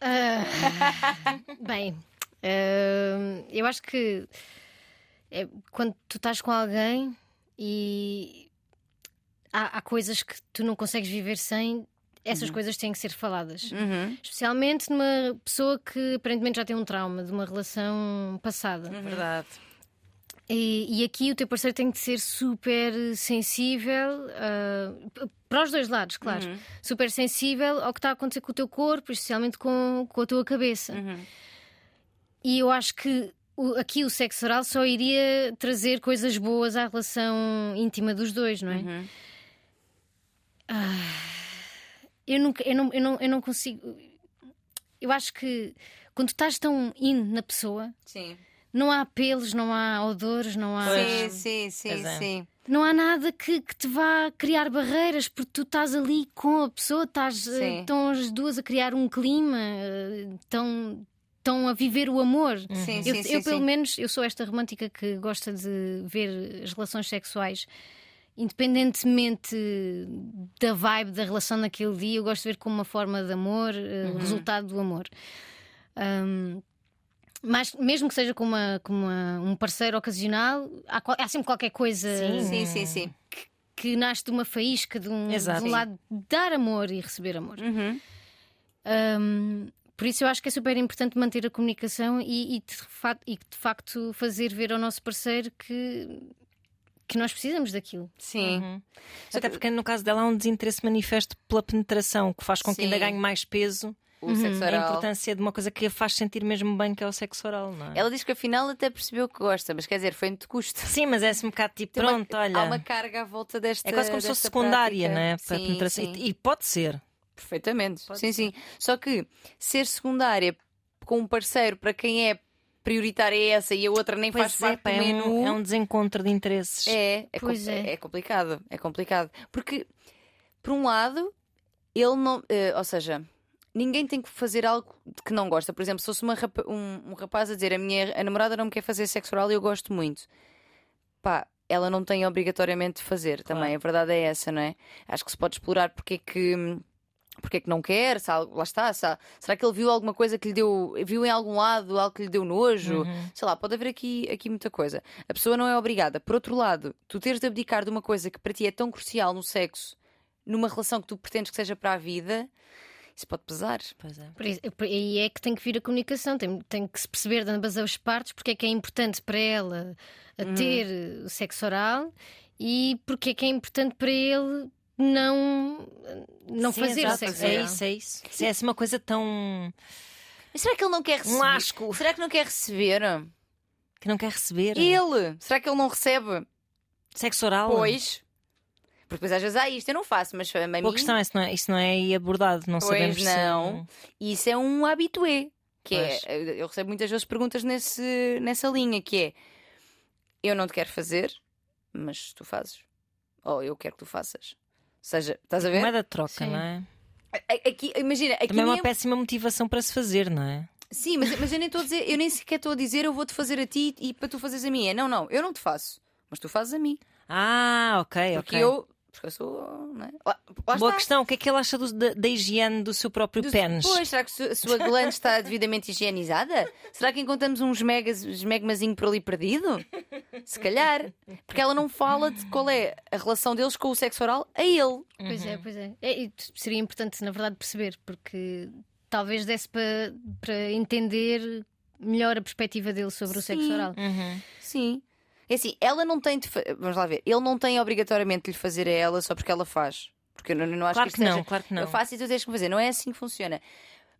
S3: Uh, *laughs* bem, uh, eu acho que é, quando tu estás com alguém e há, há coisas que tu não consegues viver sem essas uhum. coisas têm que ser faladas. Uhum. Especialmente numa pessoa que aparentemente já tem um trauma de uma relação passada.
S2: Uhum. Verdade.
S3: E, e, aqui o teu parceiro tem que ser super sensível uh, para os dois lados, claro. Uhum. Super sensível ao que está a acontecer com o teu corpo, especialmente com, com a tua cabeça. Uhum. E eu acho que o, aqui o sexo oral só iria trazer coisas boas à relação íntima dos dois, não é? Uhum. Ah, eu, nunca, eu, não, eu, não, eu não consigo. Eu acho que quando estás tão in na pessoa,
S2: sim.
S3: não há pelos, não há odores, não há.
S2: Sim, sim, sim, é. sim.
S3: Não há nada que, que, te vá criar barreiras, porque tu estás ali com a pessoa, estás, eh, estão as duas a criar um clima, estão, estão a viver o amor.
S2: Sim,
S3: eu,
S2: sim,
S3: eu
S2: sim,
S3: pelo menos, eu sou esta romântica que gosta de ver as relações sexuais independentemente da vibe da relação naquele dia, eu gosto de ver como uma forma de amor, uh, uhum. resultado do amor. Um, mas mesmo que seja com, uma, com uma, um parceiro ocasional, há, há, sempre qualquer coisa
S2: sim, sim, sim, sim.
S3: Que, que, nasce de uma faísca, de um, de um lado dar amor e receber amor.
S2: Uhum.
S3: Um, por isso eu acho que é super importante manter a comunicação e, e, de, e de facto fazer ver ao nosso parceiro que que nós precisamos daquilo.
S2: Sim. Uhum.
S1: Até porque no caso dela há um desinteresse manifesto pela penetração, que faz com que ainda ganhe mais peso.
S2: O uhum. sexo oral.
S1: A importância de uma coisa que a faz sentir mesmo bem, que é o sexo oral, não é?
S2: Ela diz que afinal até percebeu que gosta, mas quer dizer, foi muito custo.
S1: Sim, mas é assim um bocado tipo, Tem pronto,
S2: uma,
S1: olha.
S2: Há uma carga à volta desta.
S1: É quase como se fosse secundária,
S2: prática.
S1: não é? Para sim, penetração. Sim. E, e, pode ser.
S2: Perfeitamente. Pode sim, ser. sim. Só que ser secundária com um parceiro para quem é prioritária é essa e a outra nem
S1: pois
S2: faz é, parte
S1: pá,
S2: do
S1: é
S2: menu.
S1: Um, é um desencontro de interesses.
S2: É, é,
S3: pois é.
S2: é complicado. É complicado. Porque, por um lado, ele não. Uh, ou seja, ninguém tem que fazer algo que não gosta. Por exemplo, se fosse rapa um, um, rapaz a dizer a minha a namorada não me quer fazer sexo oral e eu gosto muito. Pá, ela não tem obrigatoriamente de fazer também.
S1: Claro.
S2: A verdade é essa, não é? Acho que se pode explorar porque é que. Porque é que não quer? Se há- lá está. se há- será que ele viu alguma coisa que lhe deu. Viu em algum lado algo que lhe deu nojo? Sei lá, pode haver aqui, aqui muita coisa. A pessoa não é obrigada. Por outro lado, tu teres de abdicar de uma coisa que para ti é tão crucial no sexo, numa relação que tu pretendes que seja para a vida, isso pode pesar.
S1: Pois é.
S3: Por isso- aí é que tem que vir a comunicação, tem, tem que se perceber de ambas as partes porque é que é importante para ela a
S2: Uhum.
S3: ter eh, sexo oral e porque é que é importante para ele não, não
S1: Sim,
S3: fazer
S1: exato,
S3: sexo
S1: É
S3: oral.
S1: isso, é isso. Se é assim uma coisa tão.
S2: Mas será que ele não quer receber?
S1: Um asco
S2: Será que não quer receber?
S1: que não quer receber.
S2: Ele? Será que ele não recebe?
S1: Sexo oral.
S2: Pois. Porque depois às vezes há isto, eu não faço, mas a mim.
S1: Boa questão, isso não é, isso não é aí abordado. Não
S2: Pois
S1: sabemos se-
S2: não. E isso é um habitué. Que
S1: Pois.
S2: é, eu recebo muitas vezes perguntas nesse, nessa linha, que é eu não te quero fazer, mas tu fazes. Ou eu quero que tu faças. Ou seja, estás a ver?
S1: Moeda de troca,
S3: Sim.
S1: não é?
S2: Aqui, imagina, aqui
S1: Também é uma
S2: nem-
S1: péssima motivação para se fazer, não é?
S2: Sim, mas, mas eu nem estou a dizer, eu nem sequer estou a dizer eu vou-te fazer a ti e para tu fazeres a mim. É, não, não, eu não te faço, mas tu fazes a mim.
S1: Ah, ok,
S2: Porque
S1: ok.
S2: eu. Porque eu sou. Não é? lá, lá
S1: Boa
S2: está.
S1: questão. O que é que ele acha do- da, da higiene do seu próprio
S2: Do-
S1: pênis?
S2: Pois, será que su- a sua glande está devidamente higienizada? Será que encontramos um esmegas- esmegmazinho por ali perdido? Se calhar. Porque ela não fala de qual é a relação deles com o sexo oral a ele.
S3: Pois é, pois é. É, e Seria importante, na verdade, perceber, porque talvez desse para, para entender melhor a perspectiva dele sobre o sexo
S2: Sim.
S3: oral.
S1: Uhum.
S2: Sim. É assim, ela não tem de. Vamos lá ver. Ele não tem obrigatoriamente de lhe fazer a ela só porque ela faz. Porque eu não, não acho
S1: Claro
S2: que
S1: que não,
S2: seja-
S1: claro que não.
S2: Eu faço e tu tens que me fazer. Não é assim que funciona.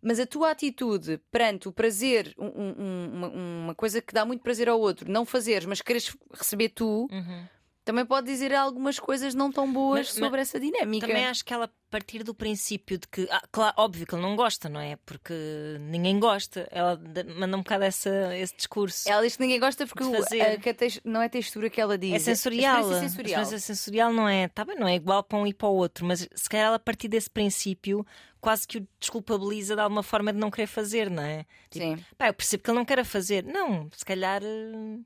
S2: Mas a tua atitude perante o prazer, um- um- uma, uma coisa que dá muito prazer ao outro, não fazeres, mas queres receber tu,
S1: Uhum.
S2: Também pode dizer algumas coisas não tão boas
S1: Mas-
S2: sobre essa dinâmica.
S1: Também acho que ela partir do princípio de que, ah, claro, óbvio que ele não gosta, não é? Porque ninguém gosta. Ela manda um bocado essa, esse discurso.
S2: Ela diz que ninguém gosta porque o- a- a tex- não é textura que ela diz.
S1: É sensorial.
S2: A
S1: A
S2: sensorial.
S1: experiência sensorial não é, tá bem, não é igual para um e para o outro, mas se calhar ela a partir desse princípio quase que o desculpabiliza de alguma forma de não querer fazer, não é? Tipo,
S2: Sim.
S1: pá, eu percebo que ele não quer fazer. Não, se calhar eh,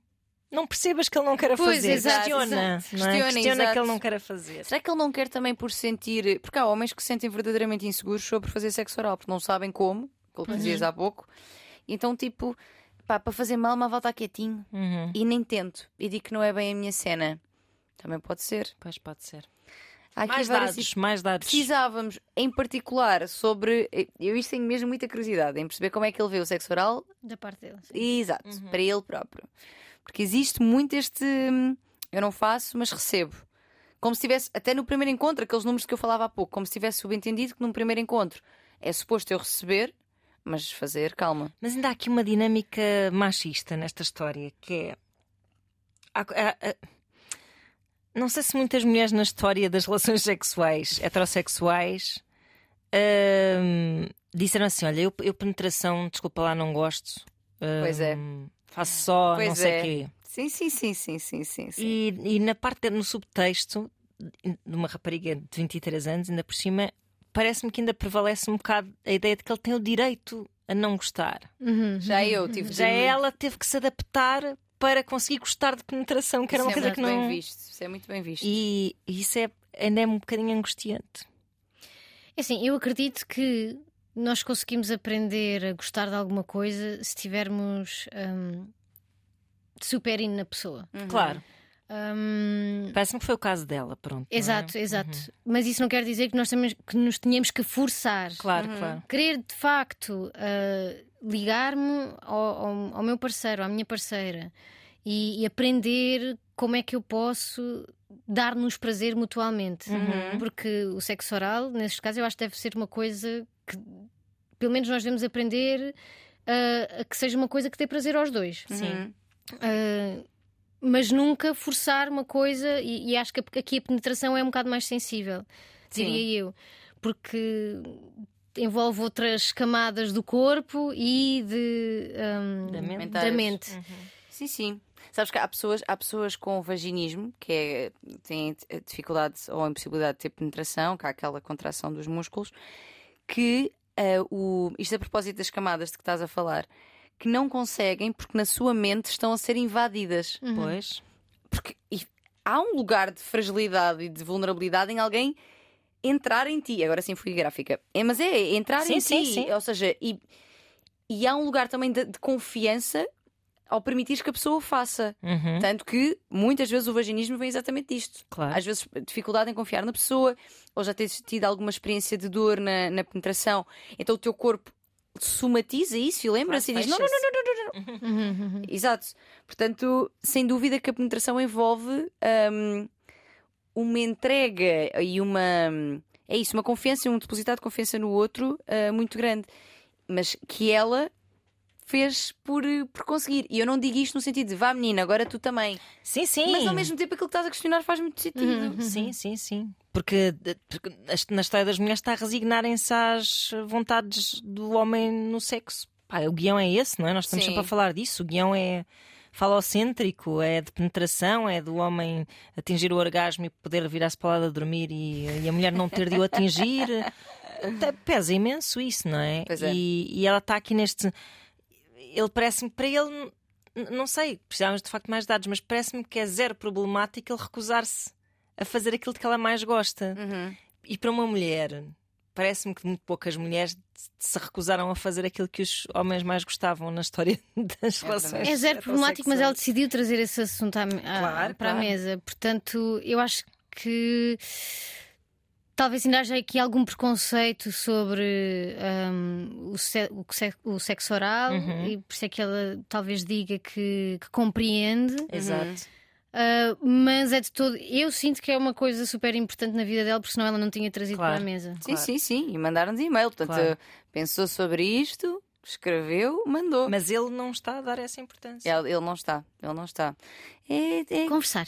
S1: não percebas que ele não quer
S3: Pois,
S1: fazer.
S3: exato,
S1: Questiona,
S2: exato.
S1: não é?
S2: Questiona,
S1: Questiona
S2: exato.
S1: que ele não quer fazer.
S2: Será que ele não quer também por sentir. Porque há homens que se sentem verdadeiramente inseguros sobre fazer sexo oral, porque não sabem como, aquilo que dizias há pouco. Então, tipo, pá, para fazer mal, mal voltar quietinho.
S1: Uhum.
S2: E nem tento. E digo que não é bem a minha cena. Também pode ser.
S1: Pois pode ser.
S2: Há
S1: Mais dados, mais dados.
S2: Precisávamos, em particular, sobre. Eu isto tenho mesmo muita curiosidade em perceber como é que ele vê o sexo oral.
S3: Da parte dele. sim.
S2: Exato,
S1: Uhum.
S2: para ele próprio. Porque existe muito este. hum, Eu não faço, mas recebo. Como se tivesse, até no primeiro encontro, aqueles números que eu falava há pouco, como se tivesse subentendido que num primeiro encontro é suposto eu receber, mas fazer, calma.
S1: Mas ainda há aqui uma dinâmica machista nesta história que é. há- há- há- Não sei se muitas mulheres na história das relações sexuais heterossexuais hum, disseram assim: Olha, eu, eu penetração, desculpa lá, não gosto.
S2: Pois é.
S1: Faço só,
S2: Pois
S1: não sei o
S2: é.
S1: quê.
S2: Sim, sim, sim, sim, sim, sim. sim.
S1: E, e na parte, no subtexto de uma rapariga de 23 anos, ainda por cima, parece-me que ainda prevalece um bocado a ideia de que ele tem o direito a não gostar.
S3: Uhum.
S2: Já eu tive de-
S1: Já ela teve que se adaptar para conseguir gostar de penetração, que era uma
S2: Isso é
S1: coisa que não.
S2: bem visto. Isso é muito bem visto.
S1: E e isso é, ainda é um bocadinho angustiante.
S3: É assim, eu acredito que nós conseguimos aprender a gostar de alguma coisa se tivermos hum, super in na pessoa.
S2: Uhum.
S1: Claro,
S3: Hum,
S1: parece-me que foi o caso dela, pronto. é?
S3: exato, exato. Mas isso não quer dizer que nós temos que nos tenhamos que forçar.
S1: Claro,
S2: Uhum.
S1: claro.
S3: Querer de facto uh, ligar-me ao, ao- ao meu parceiro, à minha parceira e, e aprender como é que eu posso dar-nos prazer mutuamente.
S2: Uhum.
S3: Porque o sexo oral, nesses casos, eu acho que deve ser uma coisa que pelo menos nós devemos aprender uh, a que seja uma coisa que dê prazer aos dois.
S1: Sim.
S2: Uhum.
S3: Uh, mas nunca forçar uma coisa, e, e acho que aqui a penetração é um bocado mais sensível,
S2: Sim.
S3: diria eu, porque envolve outras camadas do corpo e de, um,
S1: Da mente.
S3: da mente.
S2: Sim, sim. Sabes que há pessoas, há pessoas com vaginismo que é, têm dificuldade ou impossibilidade de ter penetração, que há aquela contração dos músculos, que eh, o, isto a propósito das camadas de que estás a falar, que não conseguem porque na sua mente estão a ser invadidas.
S3: Uhum.
S1: Pois.
S2: Porque e há um lugar de fragilidade e de vulnerabilidade em alguém entrar em ti. Agora sim fui gráfica. É, mas é entrar
S1: sim,
S2: em
S1: sim,
S2: ti.
S1: Sim.
S2: Ou seja, e, e há um lugar também de, de confiança ao permitir que a pessoa o faça.
S1: Uhum.
S2: Tanto que muitas vezes o vaginismo vem exatamente disto.
S1: Claro.
S2: Às vezes dificuldade em confiar na pessoa, ou já tens tido alguma experiência de dor na, na penetração, então o teu corpo somatiza isso e lembra-se e diz: não, não, não, não, não, não, não.
S3: Uhum.
S2: Exato. Portanto, sem dúvida que a penetração envolve hum, uma entrega e uma. É isso, uma confiança, um depositar de confiança no outro ah, muito grande. Mas que ela fez por, por conseguir. E eu não digo isto no sentido de vá menina, agora tu também.
S1: Sim, sim.
S2: Mas ao mesmo tempo aquilo que estás a questionar faz muito sentido.
S1: Sim, sim, sim. Porque, porque na história das mulheres está a resignarem-se às vontades do homem no sexo. Pá, o guião é esse, não é? Nós estamos
S2: Sim.
S1: sempre a falar disso. O guião é falocêntrico, é de penetração, é do homem atingir o orgasmo e poder virar-se para lá de dormir e, e a mulher não ter de o atingir. *laughs* Pesa imenso isso, não é?
S2: É.
S1: E, e ela está aqui neste. Ele parece-me, para ele, não sei, precisávamos de facto mais dados, mas parece-me que é zero problemático ele recusar-se a fazer aquilo de que ela mais gosta.
S2: Uhum.
S1: E para uma mulher, parece-me que muito poucas mulheres se recusaram a fazer aquilo que os homens mais gostavam na história *laughs* das relações.
S3: É zero problemático, mas ela decidiu trazer esse assunto à- à-
S1: Claro,
S3: para a
S1: claro.
S3: mesa. Portanto, eu acho que talvez ainda haja aqui algum preconceito sobre hum, o, se- o se- o sexo oral
S1: Uhum.
S3: e por isso é que ela talvez diga que, que compreende.
S1: Exato.
S3: Uh, mas é de todo. Eu sinto que é uma coisa super importante na vida dela, porque senão ela não tinha trazido
S1: Claro.
S3: para a mesa.
S2: Sim,
S1: Claro.
S2: sim, sim. E mandaram-nos e-mail. Portanto,
S1: Claro.
S2: pensou sobre isto, escreveu, mandou.
S1: Mas ele não está a dar essa importância.
S2: Ele, ele não está, ele não está. É, é,
S3: Conversar.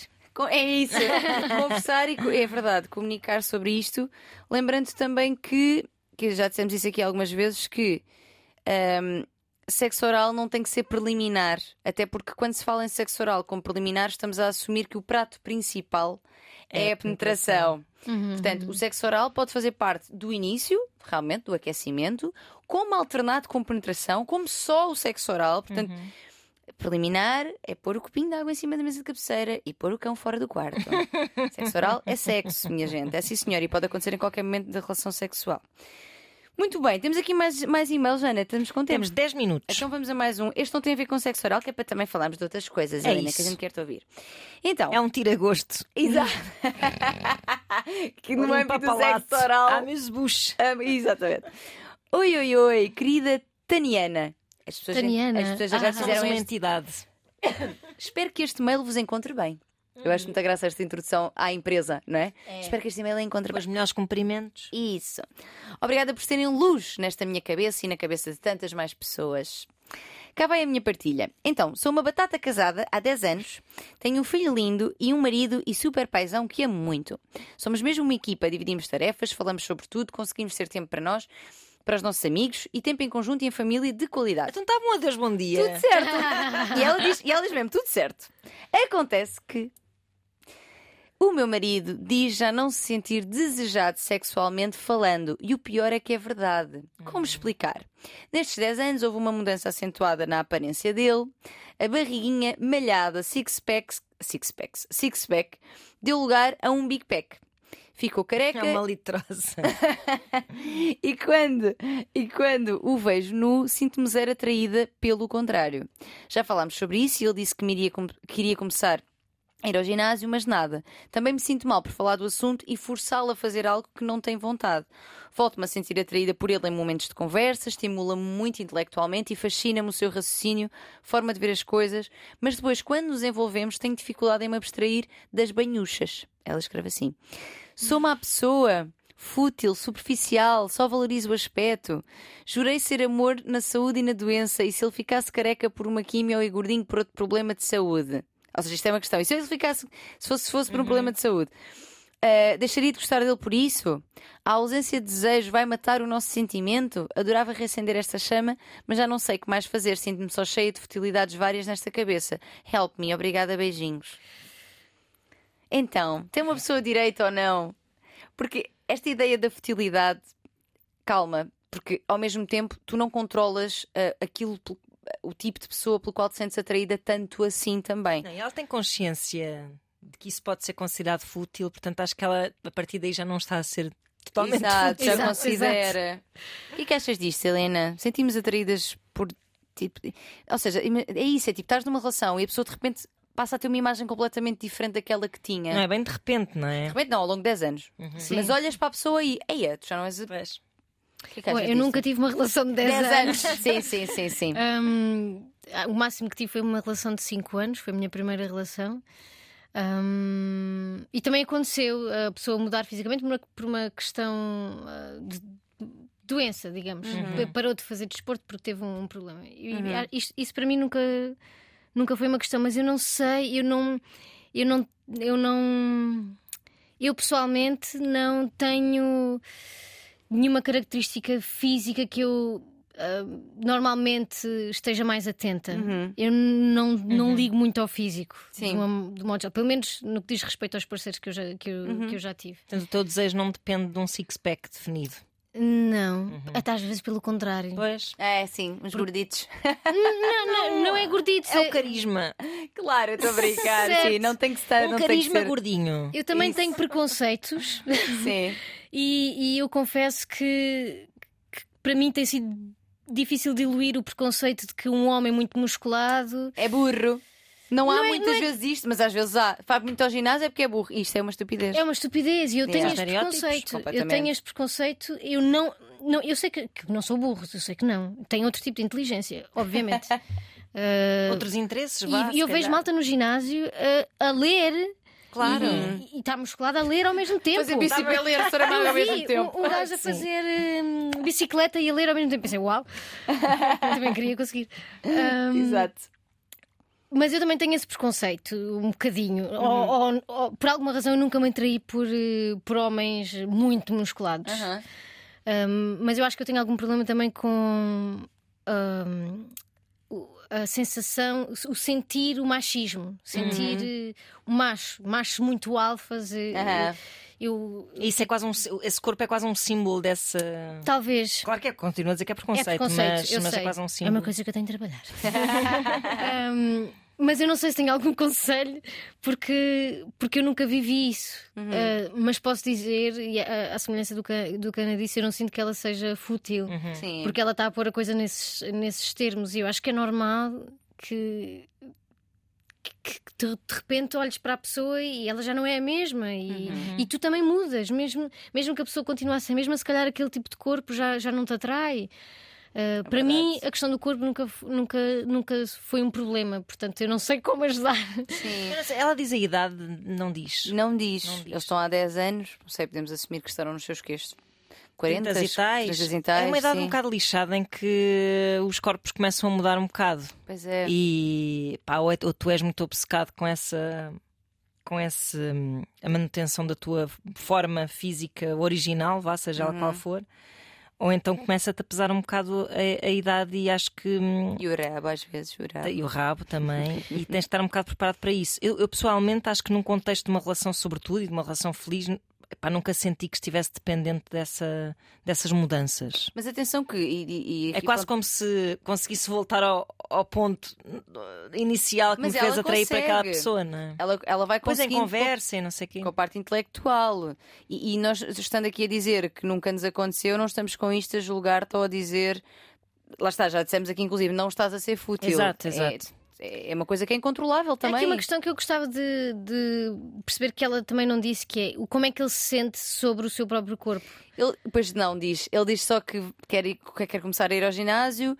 S2: É isso. *laughs* Conversar e é verdade, comunicar sobre isto. Lembrando também que, que já dissemos isso aqui algumas vezes, que ahm, sexo oral não tem que ser preliminar. Até porque quando se fala em sexo oral como preliminar, estamos a assumir que o prato principal é,
S1: É
S2: a penetração.
S3: Uhum.
S2: Portanto, o sexo oral pode fazer parte do início, realmente, do aquecimento, como alternado com penetração, como só o sexo oral. Portanto,
S1: Uhum.
S2: Preliminar é pôr o copinho de água em cima da mesa de cabeceira e pôr o cão fora do quarto. sexo oral é sexo, minha gente. É sim, senhor, e pode acontecer em qualquer momento da relação sexual. Muito bem, temos aqui mais, mais e-mails, Ana. Estamos com tempo.
S1: Temos 10 minutos.
S2: Então vamos a mais um. Este não tem a ver com sexo oral, que é para também falarmos de outras coisas,
S1: É
S2: Helena, que a gente quer te ouvir. Então,
S1: É um tira-gosto.
S2: exato. *laughs* que no
S1: Um
S2: âmbito do sexo oral.
S1: Bush.
S2: Ah, exatamente. Oi, oi, oi, querida Taniana. As pessoas,
S3: Taniana.
S2: As pessoas já,
S3: Ah,
S2: fizeram
S1: uma entidade. *coughs*
S2: Espero que este mail vos encontre bem. Eu acho muita graça esta introdução à empresa, não é? Espero que este e-mail encontre
S1: os melhores cumprimentos.
S2: Isso. Obrigada por terem luz nesta minha cabeça e na cabeça de tantas mais pessoas. Cá vai a minha partilha. Então, sou uma batata casada há 10 anos, tenho um filho lindo e um marido e super paizão que amo muito. Somos mesmo uma equipa, dividimos tarefas, falamos sobre tudo, conseguimos ter tempo para nós, para os nossos amigos e tempo em conjunto e em família de qualidade.
S1: Então está bom, adeus, bom dia.
S2: Tudo certo. *laughs* e, ela diz, e ela diz mesmo, tudo certo. Acontece que o meu marido diz já não se sentir desejado sexualmente falando. E o pior é que é verdade. Como explicar? Nestes 10 anos houve uma mudança acentuada na aparência dele. A barriguinha malhada, six-pack, six-packs, six-pack, deu lugar a um big pack. Ficou careca
S1: É uma litrosa. *laughs*
S2: e quando, e quando o vejo nu, sinto-me zero atraída pelo contrário. Já falámos sobre isso e ele disse que, me iria, com- que iria começar ir ao ginásio, mas nada. Também me sinto mal por falar do assunto e forçá-lo a fazer algo que não tem vontade. Volto-me a sentir atraída por ele em momentos de conversa, estimula-me muito intelectualmente e fascina-me o seu raciocínio, forma de ver as coisas, mas depois, quando nos envolvemos, tenho dificuldade em me abstrair das banhuchas. Ela escreve assim. Sou uma pessoa fútil, superficial, só valorizo o aspecto. Jurei ser amor na saúde e na doença, e se ele ficasse careca por uma quimio e gordinho por outro problema de saúde? Ou seja, isto é uma questão. E se ele ficasse, se fosse, se fosse por um problema de saúde? ah, deixaria de gostar dele por isso? A ausência de desejo vai matar o nosso sentimento? Adorava reacender esta chama, mas já não sei o que mais fazer. Sinto-me só cheia de futilidades várias nesta cabeça. Help me, obrigada, beijinhos. Então, tem uma pessoa direito ou não? Porque esta ideia da futilidade, calma, porque ao mesmo tempo tu não controlas ah, aquilo, o tipo de pessoa pelo qual te sentes atraída tanto assim também.
S1: Não, ela tem consciência de que isso pode ser considerado fútil, portanto acho que ela a partir daí já não está a ser totalmente
S2: Exato,
S1: fútil.
S2: já
S3: Exato,
S2: considera. O que é que achas disto, Helena? Sentimos atraídas por tipo. Ou seja, é isso, é tipo, estás numa relação e a pessoa de repente passa a ter uma imagem completamente diferente daquela que tinha.
S1: Não é bem de repente, não é?
S2: De repente, não, ao longo de 10 anos.
S3: Sim.
S2: Mas olhas para a pessoa e. Eia, tu já não és.
S1: Pois.
S2: Que é que
S3: eu nunca tive uma relação de 10,
S2: 10
S3: anos.
S2: anos. sim, sim, sim, sim. *laughs*
S3: Hum, o máximo que tive foi uma relação de 5 anos, foi a minha primeira relação. Hum, e também aconteceu a pessoa mudar fisicamente por uma, questão ah, de doença, digamos. Parou de fazer desporto porque teve um, problema. E, e isto- isso para mim nunca, nunca foi uma questão, mas eu não sei, eu não. Eu não. Eu não. Eu pessoalmente não tenho nenhuma característica física que eu ah, normalmente esteja mais atenta. Eu não, não ligo muito ao físico,
S2: Sim.
S3: de, uma, de modo geral. pelo menos no que diz respeito aos parceiros que eu já, que eu, que eu já tive.
S1: Portanto, o teu desejo não depende de um six-pack definido.
S3: Não, até às vezes pelo contrário.
S1: Pois.
S2: É, sim, uns gorditos.
S3: Não, *laughs* não, não é gordito.
S1: É o carisma.
S2: claro, eu estou a brincar.
S3: Certo.
S2: Sim, não tem que estar.
S1: Um
S2: não tem que
S1: carisma
S2: ser...
S1: gordinho.
S3: Eu também
S2: Isso.
S3: tenho preconceitos
S2: Sim. *laughs*
S3: e, e eu confesso que, que para mim tem sido difícil diluir o preconceito de que um homem muito musculado
S2: É burro. Não, há
S3: Não é-
S2: muitas
S3: não é-
S2: vezes isto, mas às vezes há. Faz muito ao ginásio é porque é burro. Isto é uma estupidez.
S3: É uma estupidez e eu tenho
S2: É.
S3: este preconceito. Eu tenho este preconceito. Eu não, não eu sei que, que não sou burro, eu sei que não. Tenho outro tipo de inteligência, obviamente. Ah, *laughs*
S1: Outros interesses, vá,
S3: e eu vejo malta no ginásio a, a ler.
S1: Claro.
S3: E está musculada a ler ao mesmo tempo.
S2: Fazer bicicleta e ler a Saramago
S3: Eu
S2: ao mesmo
S3: vi
S2: tempo.
S3: Um, um gajo a fazer hum, bicicleta e a ler ao mesmo tempo. Pensei, uau, também queria conseguir. Hum,
S2: Exato.
S3: mas eu também tenho esse preconceito, um bocadinho.
S2: Uhum.
S3: Ou, ou- ou, por alguma razão eu nunca me atraí por, eh, por homens muito musculados.
S2: Aham.
S3: Um, mas eu acho que eu tenho algum problema também com um, a sensação, o sentir o machismo, sentir eh, o macho, machos muito alfas. eh,
S2: Aham.
S3: Eu
S1: Isso é quase um, esse corpo é quase um símbolo dessa.
S3: talvez.
S1: Claro que é, continuo a dizer que é
S3: É
S1: preconceito,
S3: preconceito,
S1: mas, mas é quase um
S3: É
S1: símbolo.
S3: uma coisa que eu tenho de trabalhar. *laughs* Um, mas eu não sei se tenho algum *laughs* conselho, porque, porque eu nunca vivi isso. Uh, mas posso dizer, e a, a semelhança do que, do que a Ana disse, eu não sinto que ela seja fútil,
S2: Sim.
S3: porque ela está a pôr a coisa nesses, nesses termos. E eu acho que é normal que. que- que de, de repente olhes para a pessoa e ela já não é a mesma e, e tu também mudas, mesmo, mesmo que a pessoa continue a ser a mesma, se calhar aquele tipo de corpo já, já não te atrai. Uh, para mim, a questão do corpo nunca, nunca, nunca foi um problema, portanto, eu não sei como ajudar.
S2: Sim.
S1: Ela diz a idade, não diz.
S2: Não diz.
S1: Não diz.
S2: Eles estão há 10 anos, não sei, podemos assumir que estarão nos seus queixos. 40
S1: 30 e tais.
S2: 30 e tais,
S1: é uma idade
S2: sim.
S1: um bocado lixada em que os corpos começam a mudar um bocado.
S2: Pois é.
S1: E pá, ou, é- ou tu és muito obcecado com essa. com esse, hum, a manutenção da tua forma física original, vá, seja ela
S2: Uhum.
S1: qual for. Ou então começa-te a pesar um bocado a, a idade e acho que. hum,
S2: E o rabo, às vezes, o rabo.
S1: E o rabo também, *laughs* e tens de estar um bocado preparado para isso. Eu, eu, pessoalmente acho que num contexto de uma relação, sobretudo, e de uma relação feliz, epá, nunca senti que estivesse dependente dessa, dessas mudanças.
S2: Mas atenção que. E, e-
S1: É quase
S2: pode-
S1: como se conseguisse voltar ao, ao ponto inicial que
S2: Mas
S1: me fez atrair para aquela
S2: consegue.
S1: pessoa, não é?
S2: ela, ela vai
S1: Depois em
S2: conseguindo
S1: conversa e não sei o quê.
S2: com a parte intelectual. E, e nós, estando aqui a dizer que nunca nos aconteceu, não estamos com isto a julgar-te ou a dizer. Lá está, já dissemos aqui, inclusive, não estás a ser fútil.
S1: Exato,
S2: É-
S1: exato.
S2: É, é uma coisa que é incontrolável
S3: Há
S2: também.
S3: aqui uma questão que eu gostava de, de perceber que ela também não disse, que é o como é que ele se sente sobre o seu próprio corpo.
S2: Ele, pois não, diz. Ele diz só que quer, ir- que quer começar a ir ao ginásio,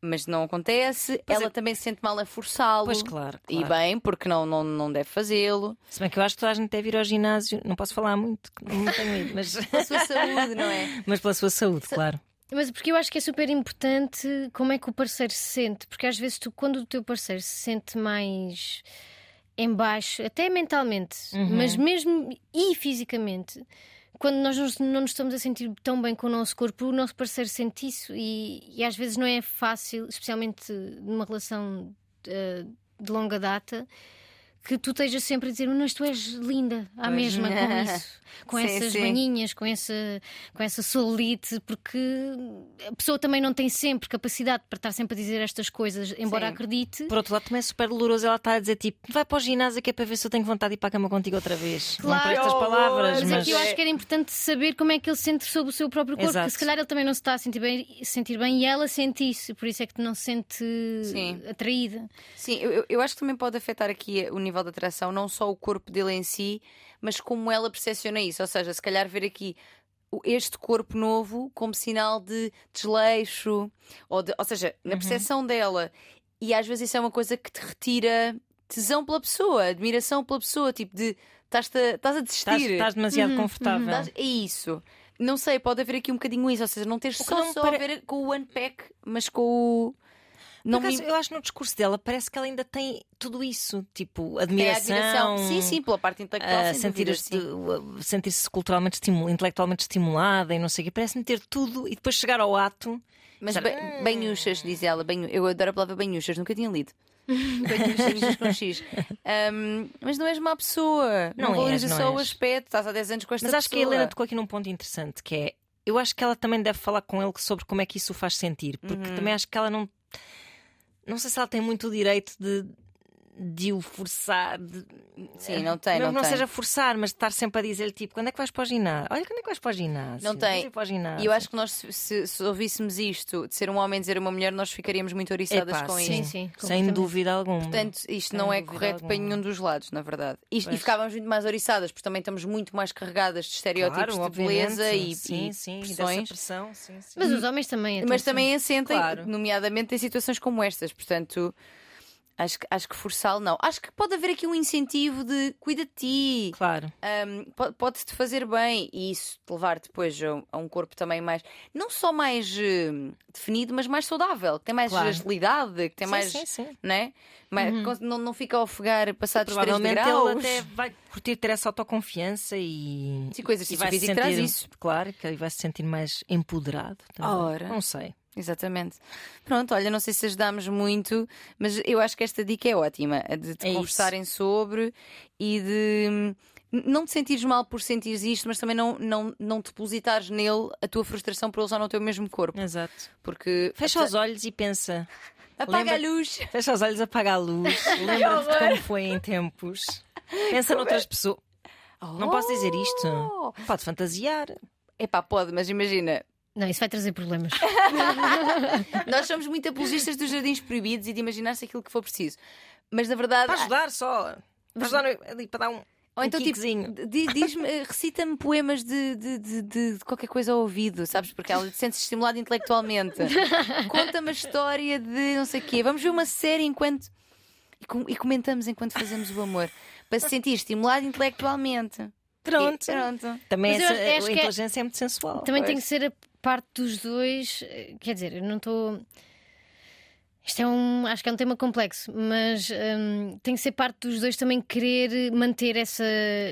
S2: mas não acontece.
S1: Pois
S2: Ela
S1: é.
S2: também se sente mal a forçá-lo.
S1: Pois claro,
S2: E
S1: claro.
S2: bem, porque não, não, não deve fazê-lo.
S1: Se bem que eu acho que toda a gente deve ir ao ginásio, não posso falar muito, não tenho ido, mas,
S2: Pela sua saúde, não é? *laughs*
S1: mas pela sua saúde, claro.
S3: Mas porque eu acho que é super importante como é que o parceiro se sente, porque às vezes tu, quando o teu parceiro se sente mais em baixo, até mentalmente, mas mesmo e fisicamente, quando nós não, nos estamos a sentir tão bem com o nosso corpo, o nosso parceiro sente isso e, e às vezes não é fácil, especialmente numa relação eh, de longa data, que tu estejas sempre a dizer, mas tu és linda, à
S2: Pois
S3: mesma
S2: não.
S3: com *laughs* isso, com
S2: Sim,
S3: essas
S2: sim.
S3: manhinhas, com essa, com essa solite, porque a pessoa também não tem sempre capacidade para estar sempre a dizer estas coisas, embora
S2: Sim.
S3: acredite.
S1: Por outro lado, também é super doloroso ela estar a dizer tipo, vai para o ginásio que é para ver se eu tenho vontade de ir para a cama contigo outra vez. não
S3: Claro.
S1: por estas
S2: Que
S1: palavras,
S3: Mas
S1: mas.
S3: é que eu acho que era importante saber como é que ele sente sobre o seu próprio corpo,
S1: Exato.
S3: porque se calhar ele também não se está a sentir bem, sentir bem e ela sente isso, por isso é que não se sente
S2: Sim.
S3: atraída.
S2: Sim, eu, eu- eu acho que também pode afetar aqui o nível de atração, não só o corpo dele em si, mas como ela percepciona isso. Ou seja, se calhar ver aqui este corpo novo como sinal de desleixo, ou, de- ou seja, na
S1: Uhum.
S2: percepção dela. E às vezes isso é uma coisa que te retira tesão pela pessoa, admiração pela pessoa, tipo de estás a desistir.
S1: estás demasiado confortável.
S2: Estás- É isso. Não sei, pode haver aqui um bocadinho isso, ou seja, não ter
S1: que
S2: só,
S1: não
S2: só
S1: pare-
S2: a ver com o unpack, mas com o. Não
S1: Por
S2: me
S1: acaso, Eu acho que no discurso dela parece que ela ainda tem tudo isso, tipo,
S2: É
S1: admiração.
S2: admiração. Sim, sim, pela parte intelectual.
S1: a
S2: sem dúvida,
S1: sentir-se
S2: sim.
S1: sentir-se culturalmente estimul- intelectualmente estimulada e não sei o quê. Parece-me ter tudo e depois chegar ao ato.
S2: Mas
S1: Será-
S2: ba- banhuchas, diz ela. banhu- Eu adoro a palavra banhuchas, nunca tinha lido. *laughs* banhuchas com X. Ahm, mas não és má pessoa. Não,
S1: Não
S2: valoriza só o aspecto. Estás há 10 anos com esta
S1: Mas acho que a
S2: pessoa.
S1: Helena tocou aqui num ponto interessante que é. Eu acho que ela também deve falar com ele sobre como é que isso o faz sentir, porque
S2: Uhum.
S1: também acho que ela não. Não sei se ela tem muito o direito de, de o forçar. de-
S2: Sim, não tem,
S1: Não,
S2: não
S1: não
S2: tem.
S1: seja forçar, mas de estar sempre a dizer-lhe tipo, quando é que vais para o ginásio? Olha, quando é que vais para o ginásio?
S2: Não tem.
S1: Para ginásio.
S2: E eu acho que nós, se, se- se ouvíssemos isto, de ser um homem dizer a uma mulher, nós ficaríamos muito oriçadas
S1: Epá,
S2: com
S1: sim,
S2: isto.
S3: Sim, sim,
S1: sem dúvida alguma.
S2: Portanto, isto
S1: Sem
S2: não é correto para
S1: alguma.
S2: nenhum dos lados, na verdade. E, e ficávamos muito mais oriçadas, porque também estamos muito mais carregadas de estereótipos
S1: claro,
S2: de beleza e,
S1: sim,
S2: e
S1: sim, dessa
S2: pressões.
S1: pressão, sim, sim.
S3: Mas os homens também.
S2: Mas
S3: atenção.
S2: também assentem,
S1: Claro.
S2: nomeadamente em situações como estas. Portanto, acho que, acho que forçá-lo não. Acho que pode haver aqui um incentivo de cuida de ti,
S1: Claro.
S2: po- pode-te fazer bem e isso te levar depois a, um corpo também mais, não só mais hum, definido, mas mais saudável, que tem mais
S1: Claro.
S2: agilidade, que tem
S1: Sim,
S2: mais.
S1: sim, sim.
S2: Né? Mais- cons- não, não fica a ofegar passados 3
S1: Provavelmente
S2: graus.
S1: ele até vai curtir ter essa autoconfiança e.
S2: Sim, exercício
S1: e vai se
S2: físico traz
S1: sentir-
S2: isso.
S1: Claro, que ele vai se sentir mais empoderado. também.
S2: Ora.
S1: Não sei.
S2: Exatamente. Pronto, olha, não sei se ajudámos muito, mas eu acho que esta dica é ótima, a de te
S1: É isso.
S2: conversarem sobre e de hum, não te sentires mal por sentires isto, mas também não, não, não depositares nele a tua frustração por ele já não ter o mesmo corpo.
S1: Exato.
S2: Porque
S1: Fecha os olhos e pensa.
S2: apaga a luz.
S1: Fecha os olhos, apaga a luz. *laughs* Lembra-te como foi em tempos. Pensa noutras pessoas. Não posso dizer isto.
S2: Oh!
S1: Pode fantasiar.
S2: Epá, pode, mas imagina,
S3: Não, isso vai trazer problemas. *laughs*
S2: nós somos muito apologistas dos jardins proibidos e de imaginar-se aquilo que for preciso. Mas na verdade.
S1: Para ajudar só. Para ajudar ali, para dar um.
S2: Ou
S1: um
S2: então, tipo, diz-me, eh, recita-me poemas de, de, de, de- de qualquer coisa ao ouvido, sabes? Porque ela sente-se estimulada intelectualmente. *laughs* Conta-me a história de não sei o quê. Vamos ver uma série enquanto. E, com- e comentamos enquanto fazemos o amor. Para se sentir estimulado intelectualmente.
S1: Pronto.
S2: E pronto.
S1: Também essa,
S3: acho
S1: a
S3: é-
S1: inteligência é... muito sensual.
S3: Também tem
S2: Pois.
S3: que ser a parte dos dois. eh, Quer dizer, eu não estou. Isto é um. Acho que é um tema complexo, mas hum, tem que ser parte dos dois também querer manter essa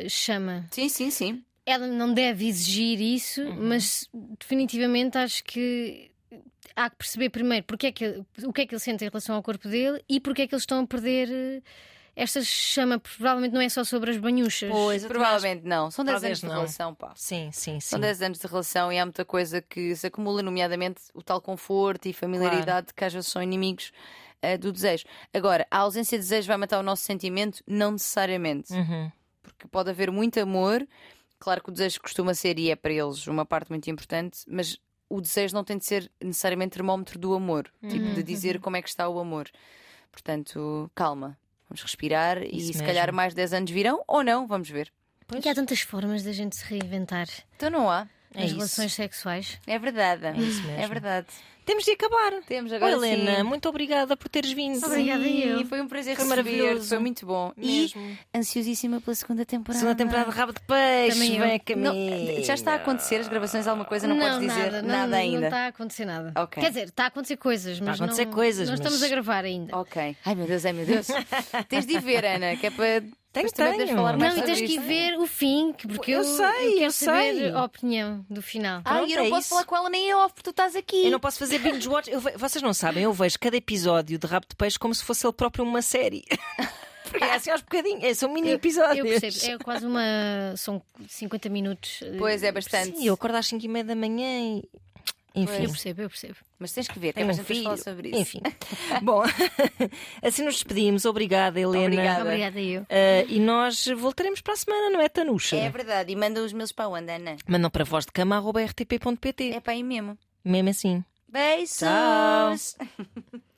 S3: chama.
S2: Sim, sim, sim.
S3: Ela não deve exigir isso, mas definitivamente acho que há que perceber primeiro porque é que, o que é que ele sente em relação ao corpo dele e porque é que eles estão a perder eh, esta chama. Provavelmente não é só sobre as banhuchas.
S1: Pois,
S2: Provavelmente não. São 10
S1: Talvez
S2: anos de
S1: não.
S2: relação, pá.
S1: Sim, sim, sim.
S2: São 10 anos de relação e há muita coisa que se acumula, nomeadamente o tal conforto e familiaridade que às vezes são inimigos eh, do desejo. Agora, a ausência de desejo vai matar o nosso sentimento? Não necessariamente.
S1: Uhum.
S2: Porque pode haver muito amor. Claro que o desejo costuma ser, e é para eles, uma parte muito importante, mas o desejo não tem de ser necessariamente termómetro do amor tipo, de dizer como é que está o amor. Portanto, calma. Vamos respirar e
S1: Isso
S2: se
S1: mesmo.
S2: calhar mais 10 anos virão ou não, vamos ver.
S3: E há tantas formas da gente se reinventar
S2: Então não há.
S1: É
S3: nas
S1: isso.
S3: relações sexuais.
S2: É verdade. É
S1: isso mesmo.
S2: verdade.
S1: Temos de acabar.
S2: Temos
S1: Oi,
S2: agora
S1: Helena,
S2: sim.
S1: muito obrigada por teres vindo.
S3: Obrigada,
S2: Sim,
S3: eu.
S2: Foi um prazer
S1: Foi
S2: receber,
S1: maravilhoso.
S2: Foi muito bom.
S1: Mesmo.
S2: E ansiosíssima pela segunda temporada.
S1: Segunda temporada de Rabo de Peixe.
S3: Também.
S1: Vem a
S2: Não,
S1: caminho.
S2: já está a acontecer as gravações? Alguma coisa? Não, podes dizer
S3: nada, não, não
S2: ainda.
S3: está a acontecer nada.
S2: Ok.
S3: Quer dizer, está a acontecer coisas, mas
S1: acontecer
S3: não,
S1: coisas,
S3: não
S1: mas-
S3: estamos a gravar ainda.
S2: Ok. Ai meu Deus, ai meu Deus. *laughs* tens de ir ver, Ana, que é para.
S1: Tenho, tenho.
S2: falar
S3: Não, e tens que ir ver o fim, que- porque eu,
S1: Eu sei,
S3: quero
S1: eu
S3: saber
S1: sei.
S3: a opinião do final.
S2: Ai,
S1: Pronto,
S2: eu não
S1: é
S2: posso
S1: isso.
S2: falar com ela nem em off, porque tu estás aqui.
S1: Eu não posso fazer binge watch. Eu ve- Vocês não sabem, eu vejo cada episódio de Rabo de Peixe como se fosse ele próprio uma série. *laughs* Porque é assim aos bocadinhos, é, são mini episódios.
S3: Eu percebo, é quase uma. São 50 minutos. eh,
S2: Pois é, bastante.
S1: Sim, eu acordo às 5 e meia da manhã e. Enfim.
S3: Eu percebo, eu percebo.
S2: Mas tens que ver, tem
S1: Tenho um
S2: coisa falar
S1: filho.
S2: sobre isso.
S1: Enfim. *laughs* Bom, *laughs* assim nos despedimos. Obrigada, Helena.
S2: Obrigada.
S3: Obrigada, eu.
S1: Uh, e nós voltaremos para a semana, não é, Tanuxa?
S2: É verdade, e manda os meus para onde, Ana?
S1: Mandam para voz de cama, rtp.pt.
S2: É para aí mesmo.
S1: Mesmo assim.
S2: Beijos!
S1: Tchau. *laughs*